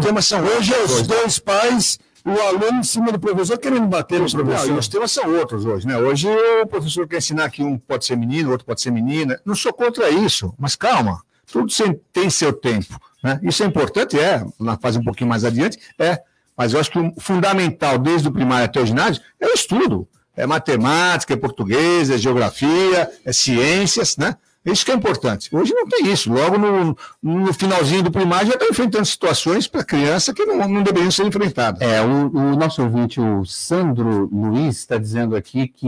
Hoje é os dois pais o aluno em cima do professor querendo bater no professor. Não,
os temas são outros hoje, né? Hoje o professor quer ensinar que um pode ser menino, outro pode ser menina. Não sou contra isso, mas calma. Tudo tem seu tempo. Né? Isso é importante, é, na fase um pouquinho mais adiante, é. Mas eu acho que o fundamental, desde o primário até o ginásio, é o estudo. É matemática, é português, é geografia, é ciências, né? Isso que é importante. Hoje não tem isso. Logo no, no finalzinho do primário já está enfrentando situações para criança que não, não deveriam ser enfrentadas.
É, o, o, nosso ouvinte, o Sandro Luiz, está dizendo aqui que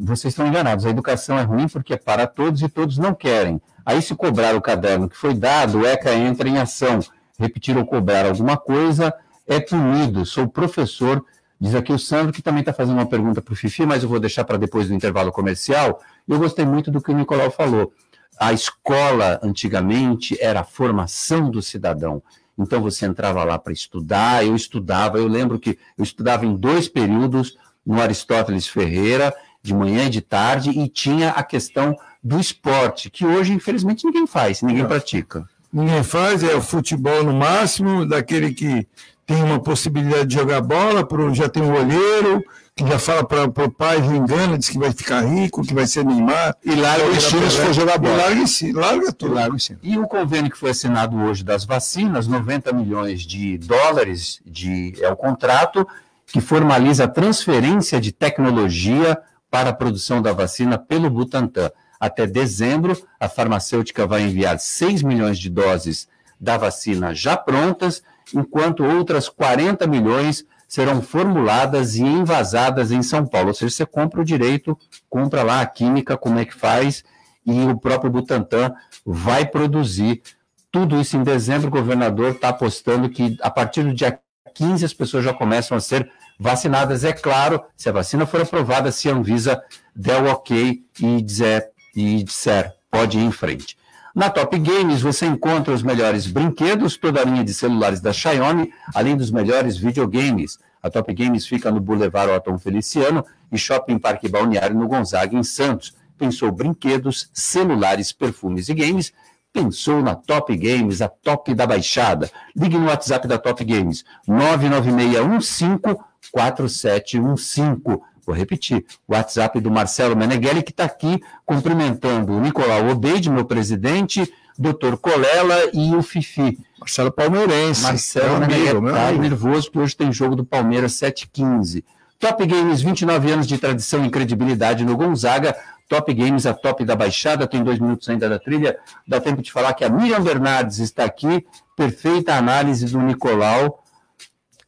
vocês estão enganados. A educação é ruim porque é para todos e todos não querem. Aí, se cobrar o caderno que foi dado, o ECA entra em ação. Repetir ou cobrar alguma coisa é punido. Sou professor, diz aqui o Sandro, que também está fazendo uma pergunta para o Fifi, mas eu vou deixar para depois do intervalo comercial. Eu gostei muito do que o Nicolau falou. A escola, antigamente, era a formação do cidadão. Então, você entrava lá para estudar, eu estudava, eu lembro que eu estudava em dois períodos no Aristóteles Ferreira, de manhã e de tarde, e tinha a questão do esporte, que hoje, infelizmente, ninguém faz, ninguém pratica.
Ninguém faz, é o futebol no máximo, daquele que tem uma possibilidade de jogar bola, pro, já tem um olheiro, que já fala para o pai, engana, diz que vai ficar rico, que vai ser Neymar.
E larga o ensino se for jogar bola. E
larga, ensino, larga tudo.
E, larga e o convênio que foi assinado hoje das vacinas, 90 milhões de dólares, de, é o contrato que formaliza a transferência de tecnologia para a produção da vacina pelo Butantan. Até dezembro, a farmacêutica vai enviar 6 milhões de doses da vacina já prontas, enquanto outras 40 milhões serão formuladas e envasadas em São Paulo. Ou seja, você compra o direito, compra lá a química, como é que faz, e o próprio Butantan vai produzir tudo isso em dezembro. O governador está apostando que a partir do dia 15 as pessoas já começam a ser vacinadas. É claro, se a vacina for aprovada, se a Anvisa der o ok e dizer e disser pode ir em frente. Na Top Games você encontra os melhores brinquedos, toda a linha de celulares da Xiaomi, além dos melhores videogames. A Top Games fica no Boulevard Otton Feliciano e Shopping Parque Balneário no Gonzaga, em Santos. Pensou brinquedos, celulares, perfumes e games? Pensou na Top Games, a top da baixada. Ligue no WhatsApp da Top Games, 99615 4715. Vou repetir, o WhatsApp do Marcelo Meneghelli, que está aqui cumprimentando o Nicolau Obeide, meu presidente, doutor Colela e o Fifi.
Marcelo Palmeirense.
Marcelo Meneghelli está nervoso, porque hoje tem jogo do Palmeiras 7h15. Top Games, 29 anos de tradição e credibilidade no Gonzaga. Top Games, a top da Baixada, tem dois minutos ainda da trilha. Dá tempo de falar que a Miriam Bernardes está aqui. Perfeita análise do Nicolau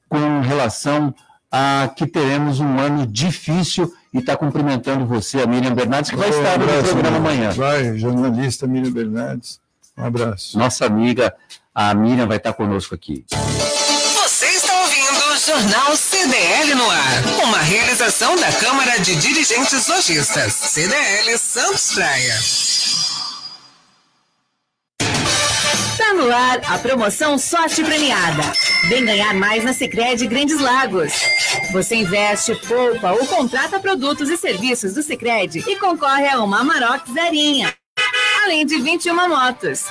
com relação a que teremos um ano difícil e está cumprimentando você, a Miriam Bernardes, que vai estar no programa amanhã.
Vai, jornalista Miriam Bernardes. Um abraço.
Nossa amiga, a Miriam vai estar conosco aqui.
Você está ouvindo o Jornal CDL no ar. Uma realização da Câmara de Dirigentes Lojistas. CDL Santos Praia.
Está no ar a promoção Sorte Premiada. Vem ganhar mais na Sicredi Grandes Lagos. Você investe, poupa ou contrata produtos e serviços do Sicredi e concorre a uma Amarok Zerinha além de 21 motos.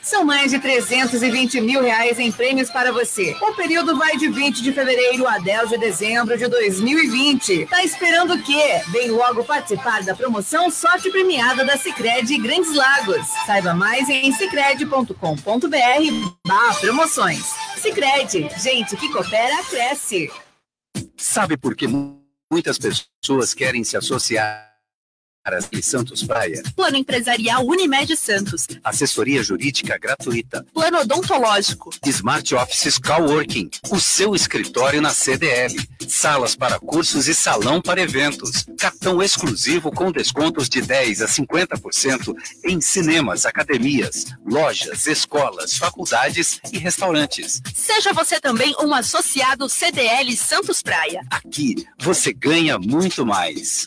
São mais de 320 mil reais em prêmios para você. O período vai de 20 de fevereiro a 10 de dezembro de 2020. Tá esperando o quê? Vem logo participar da promoção Sorte Premiada da Cicred Grandes Lagos. Saiba mais em cicred.com.br barra promoções. Cicred, gente que coopera, cresce.
Sabe por que muitas pessoas querem se associar e Santos Praia.
Plano Empresarial Unimed Santos.
Assessoria Jurídica gratuita.
Plano Odontológico.
Smart Offices Coworking. O seu escritório na CDL. Salas para cursos e salão para eventos. Cartão exclusivo com descontos de 10 a 50% em cinemas, academias, lojas, escolas, faculdades e restaurantes.
Seja você também um associado CDL Santos Praia.
Aqui você ganha muito mais.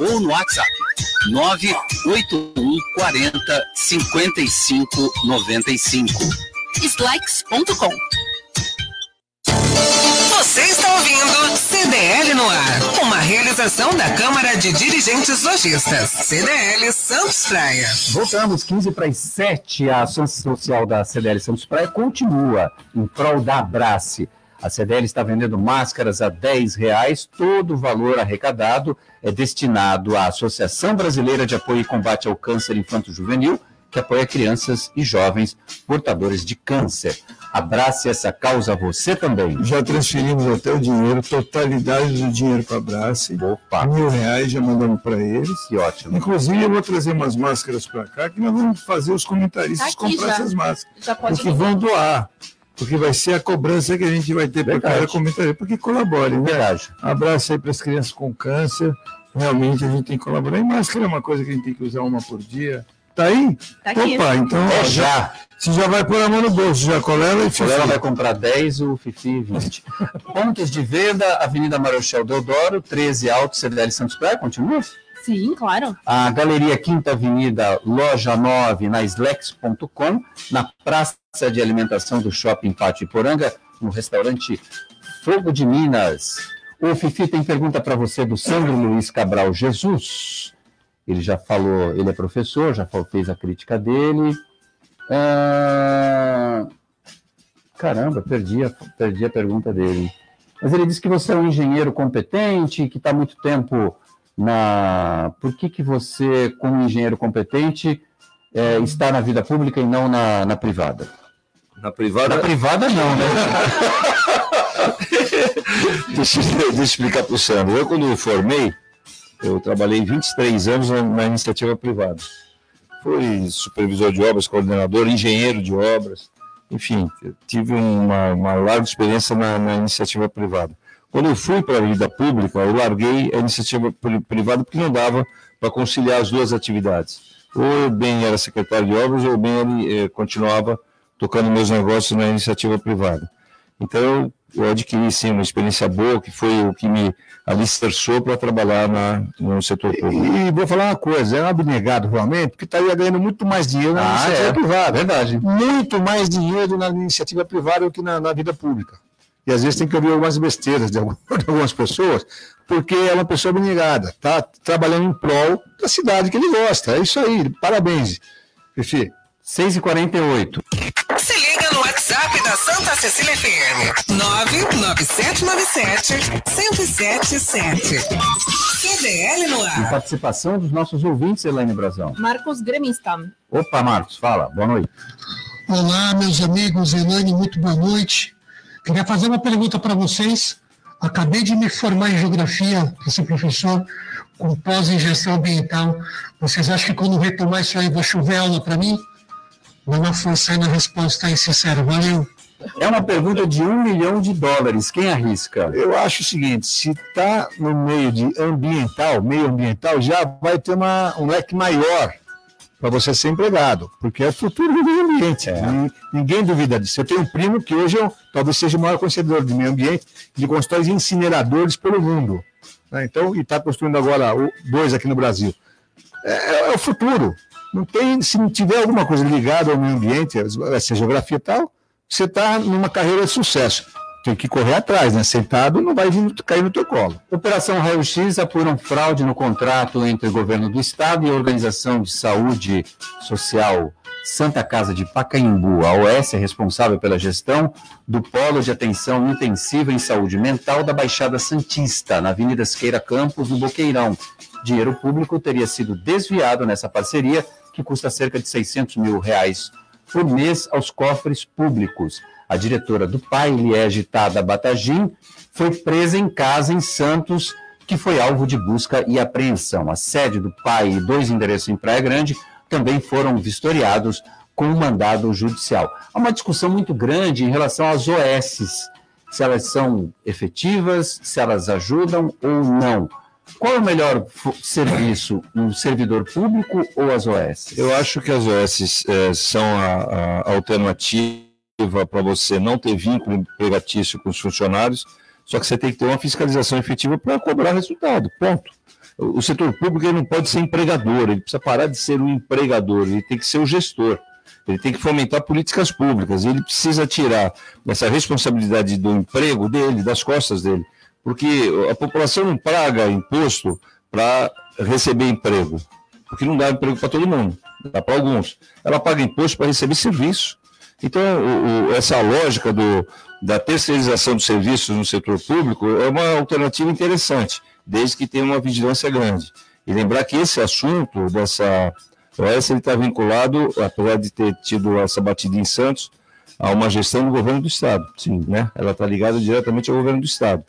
ou no WhatsApp 981 40 55 95.
Slikes.com
Você está ouvindo CDL no ar, uma realização da Câmara de Dirigentes Lojistas, CDL Santos Praia.
Voltamos 15 para as 7. A ação social da CDL Santos Praia continua em prol da Abrace a CDL está vendendo máscaras a 10 reais. Todo o valor arrecadado é destinado à Associação Brasileira de Apoio e Combate ao Câncer Infanto-Juvenil, que apoia crianças e jovens portadores de câncer. Abrace essa causa você também.
Já transferimos até o dinheiro, totalidade do dinheiro para Abrace.
Opa!
Mil reais já mandamos para eles.
Que ótimo.
Inclusive, eu vou trazer umas máscaras para cá, que nós vamos fazer os comentaristas tá comprar já. essas máscaras. Já pode porque vão doar porque vai ser a cobrança que a gente vai ter por cada comentário, porque colabore, né?
Verdade.
Abraço aí para as crianças com câncer. Realmente a gente tem que colaborar. E máscara é uma coisa que a gente tem que usar uma por dia. Tá aí?
Tá aqui.
Opa, então.
É já.
Você já vai pôr a mão no bolso, já colela e
Colela vai comprar 10, o Fifi 20. Pontos de venda, Avenida Marechal Deodoro, 13 Alto, CDL Santos Praia, continua?
Sim, claro.
A Galeria Quinta Avenida, Loja 9, na slex.com, na Praça de Alimentação do Shopping Pátio Iporanga, no restaurante Fogo de Minas. O Fifi tem pergunta para você do Sandro Luiz Cabral Jesus. Ele já falou, ele é professor, já fez a crítica dele. Ah, caramba, perdi a, perdi a pergunta dele. Mas ele disse que você é um engenheiro competente, que está muito tempo na. Por que, que você, como engenheiro competente, é, está na vida pública e não na, na privada?
Na privada?
Na privada não, né?
deixa, deixa eu explicar para o Sandro. Eu, quando formei, eu trabalhei 23 anos na, na iniciativa privada. Fui supervisor de obras, coordenador, engenheiro de obras. enfim, tive uma, uma larga experiência na, na iniciativa privada. Quando eu fui para a vida pública, eu larguei a iniciativa privada porque não dava para conciliar as duas atividades. Ou eu bem era secretário de obras, ou bem ele eh, continuava tocando meus negócios na iniciativa privada. Então, eu adquiri, sim, uma experiência boa, que foi o que me alicerçou para trabalhar na, no setor público.
E, e, vou falar uma coisa, é um abnegado realmente, porque estaria ganhando muito mais dinheiro na ah, iniciativa é, privada.
Verdade.
Muito mais dinheiro na iniciativa privada do que na, na vida pública. E às vezes tem que ouvir algumas besteiras de algumas pessoas, porque é uma pessoa abnegada, está trabalhando em prol da cidade que ele gosta. É isso aí, parabéns. Fifi.
6h48. Se liga no WhatsApp da Santa Cecília FM. 99797-1077. CDL no ar.
E participação dos nossos ouvintes, Elaine Brazão.
Marcos Gremenstam.
Opa, Marcos, fala. Boa noite.
Olá, meus amigos. Elaine, muito boa noite. Queria fazer uma pergunta para vocês. Acabei de me formar em geografia, esse professor, com pós em gestão ambiental. Vocês acham que quando retomar isso aí vai chover aula para mim? Dá uma força aí na resposta aí, sincero. Valeu.
É uma pergunta de um milhão de dólares. Quem arrisca?
Eu acho o seguinte: se está no meio de ambiental, meio ambiental, já vai ter uma, um leque maior para você ser empregado, porque é o futuro do meio ambiente. É. Ninguém duvida disso. Eu tenho um primo que hoje eu, talvez seja o maior conhecedor do meio ambiente, ele constrói incineradores pelo mundo. Né? Então, e está construindo agora dois aqui no Brasil. É, é, o futuro. Não tem, se não tiver alguma coisa ligada ao meio ambiente, essa geografia e tal, você está numa carreira de sucesso. Tem que correr atrás, né? Sentado não vai vir cair no teu colo.
Operação Raio X apuram fraude no contrato entre o governo do estado e a Organização de Saúde Social Santa Casa de Pacaembu. A OS é responsável pela gestão do Polo de Atenção Intensiva em Saúde Mental da Baixada Santista, na Avenida Esqueira Campos, no Boqueirão. Dinheiro público teria sido desviado nessa parceria que custa cerca de 600 mil reais por mês aos cofres públicos. A diretora do PAI, Liege Tada Batagim, foi presa em casa em Santos, que foi alvo de busca e apreensão. A sede do PAI e dois endereços em Praia Grande também foram vistoriados com um mandado judicial. Há uma discussão muito grande em relação às OSs, se elas são efetivas, se elas ajudam ou não. Qual é o melhor serviço, um servidor público ou as OS?
Eu acho que as OS é, são a, a alternativa para você não ter vínculo empregatício com os funcionários, só que você tem que ter uma fiscalização efetiva para cobrar resultado, ponto. O setor público não pode ser empregador, ele precisa parar de ser um empregador, ele tem que ser o gestor. Ele tem que fomentar políticas públicas, ele precisa tirar essa responsabilidade do emprego dele, das costas dele porque a população não paga imposto para receber emprego, porque não dá emprego para todo mundo, dá para alguns. Ela paga imposto para receber serviço. Então, o, o, essa lógica do, da terceirização dos serviços no setor público é uma alternativa interessante, desde que tenha uma vigilância grande. E lembrar que esse assunto dessa OS está vinculado, apesar de ter tido essa batida em Santos, a uma gestão do governo do Estado. Sim, né? Ela está ligada diretamente ao governo do Estado.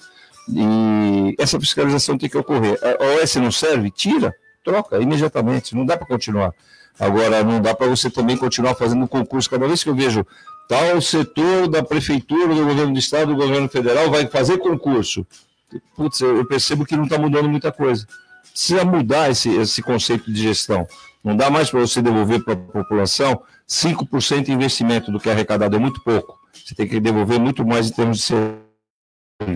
E essa fiscalização tem que ocorrer. A OS não serve? Tira, troca imediatamente. Não dá para continuar. Agora, não dá para você também continuar fazendo concurso. Cada vez que eu vejo tal setor da prefeitura, do governo do estado, do governo federal vai fazer concurso. Putz, eu percebo que não está mudando muita coisa. Precisa mudar esse, esse conceito de gestão. Não dá mais para você devolver para a população 5% de investimento do que é arrecadado, é muito pouco. Você tem que devolver muito mais em termos de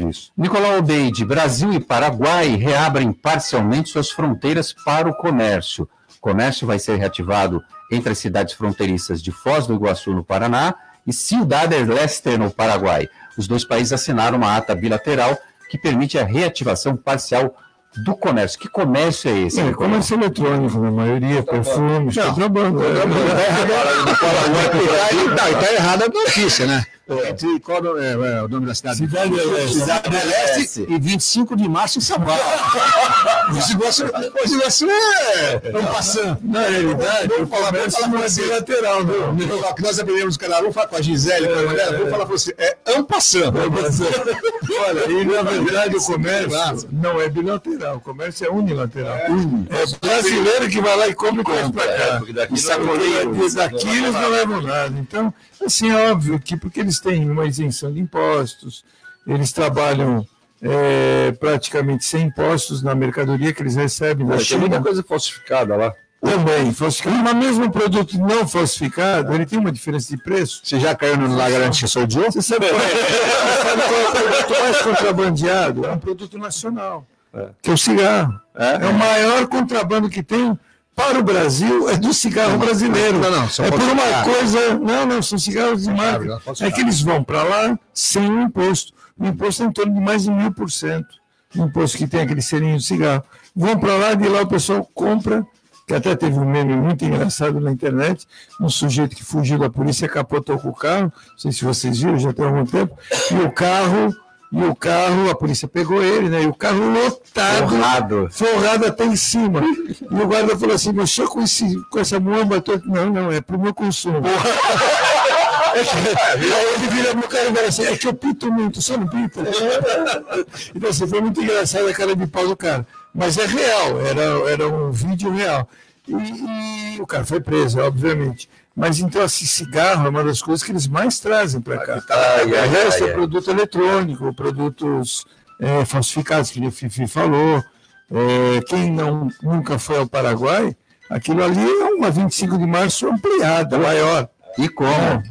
isso. Nicolau Obeide, Brasil e Paraguai reabrem parcialmente suas fronteiras para o comércio. Comércio vai ser reativado entre as cidades fronteiriças de Foz do Iguaçu, no Paraná, e Ciudad del Este, no Paraguai. Os dois países assinaram uma ata bilateral que permite a reativação parcial do comércio. Que comércio é esse?
É, comércio eletrônico, na maioria, perfumes,
contrabando. Está errada a notícia, né? É. Entre, qual é, é, o nome da cidade?
Cidade do Leste.
Cidade do Leste e 25 de março em São Paulo. Esse negócio, esse negócio é. Não passando.
Na realidade,
vamos falar,
não é bilateral, não.
Nós aprendemos canal, vamos falar com a Gisele, com a mulher, vamos falar com você. É ampassando.
Olha, e na verdade o comércio não é bilateral, o comércio é unilateral. É, é brasileiro que vai lá e compra e traz para cá. É, daqui, daqui eles não levam nada. Então, assim, é óbvio que porque eles têm uma isenção de impostos, eles trabalham é, praticamente sem impostos na mercadoria que eles recebem da China.
Tem muita coisa falsificada lá.
Também, falsificado. Mas mesmo um produto não falsificado, ele tem uma diferença de preço.
Você já caiu no Lagarante que sou
Você é? sabe qual é o produto mais contrabandeado? É um produto nacional, é. que é o cigarro. É, é o maior contrabando que tem para o Brasil é do cigarro brasileiro. Não, não, é por uma coisa. Não, não, são cigarros de marca. É que eles vão para lá sem imposto. O imposto é em torno de mais de mil por cento. O imposto que tem aquele serinho de cigarro. Vão para lá, de lá o pessoal compra, que até teve um meme muito engraçado na internet, um sujeito que fugiu da polícia capotou com o carro, não sei se vocês viram, já tem algum tempo, e o carro e o carro, a polícia pegou ele, né? E o carro lotado,
forrado,
forrado até em cima. E o guarda falou assim: mas só com, esse, com essa muamba toda. Não, não, é para o meu consumo. Aí ele vira pro cara e fala assim: é que eu pito muito, só não pita. Então, assim, foi muito engraçado a cara de pau do cara. Mas é real, era, era um vídeo real. E, e o cara foi preso, obviamente. Mas então, assim, cigarro é uma das coisas que eles mais trazem para cá. Ai, o resto é produto eletrônico, produtos é, falsificados, que o Fifi falou. É, quem não, nunca foi ao Paraguai, aquilo ali é uma 25 de março ampliada, maior.
E como? É.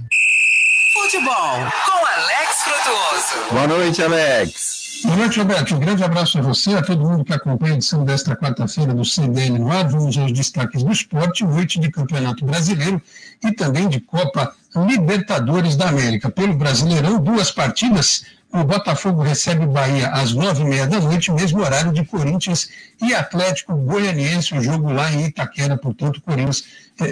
Futebol com Alex Frutuoso.
Boa noite, Alex.
Boa noite, Roberto. Um grande abraço a você, a todo mundo que acompanha a edição desta quarta-feira do CBN no ar. Vamos aos destaques do esporte, noite de Campeonato Brasileiro e também de Copa Libertadores da América. Pelo Brasileirão, duas partidas. O Botafogo recebe o Bahia às nove e meia da noite, mesmo horário de Corinthians e Atlético Goianiense, o jogo lá em Itaquera, portanto, Corinthians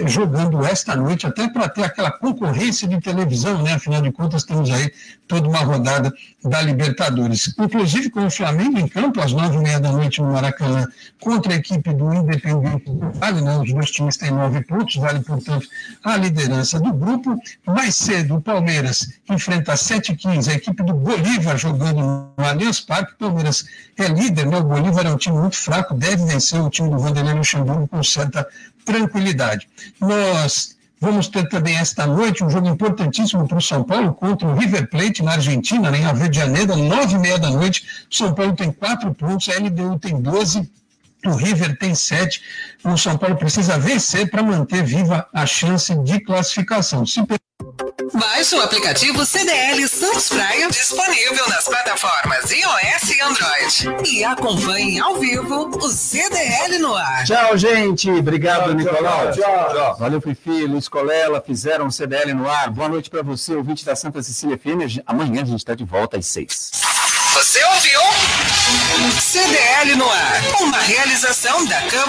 jogando esta noite, até para ter aquela concorrência de televisão, né? Afinal de contas, temos aí toda uma rodada da Libertadores. Inclusive com o Flamengo em campo, às nove e meia da noite no Maracanã, contra a equipe do Independente Vale, né? Os dois times têm nove pontos, vale, portanto, a liderança do grupo. Mais cedo, o Palmeiras enfrenta às 7h15 a equipe do Bolívar jogando no Allianz Parque. O Palmeiras é líder, né? O Bolívar é um time muito fraco, deve vencer o time do Vanderlei Luxemburgo com certa tranquilidade. Nós vamos ter também esta noite um jogo importantíssimo para o São Paulo contra o River Plate na Argentina, né, em Rio de Janeiro, nove e meia da noite. São Paulo tem quatro pontos, a LDU tem doze, o River tem sete. O São Paulo precisa vencer para manter viva a chance de classificação. Se
Baixe o aplicativo CDL Santos Praia, disponível nas plataformas iOS e Android. E acompanhe ao vivo o CDL no ar.
Tchau, gente. Obrigado, tchau, Nicolau. Tchau, tchau. Valeu, Fifi, Luiz Colela, fizeram o CDL no ar. Boa noite para você, ouvinte da Santa Cecília FM. Amanhã a gente está de volta às seis.
Você ouviu? CDL no ar. Uma realização da Câmara.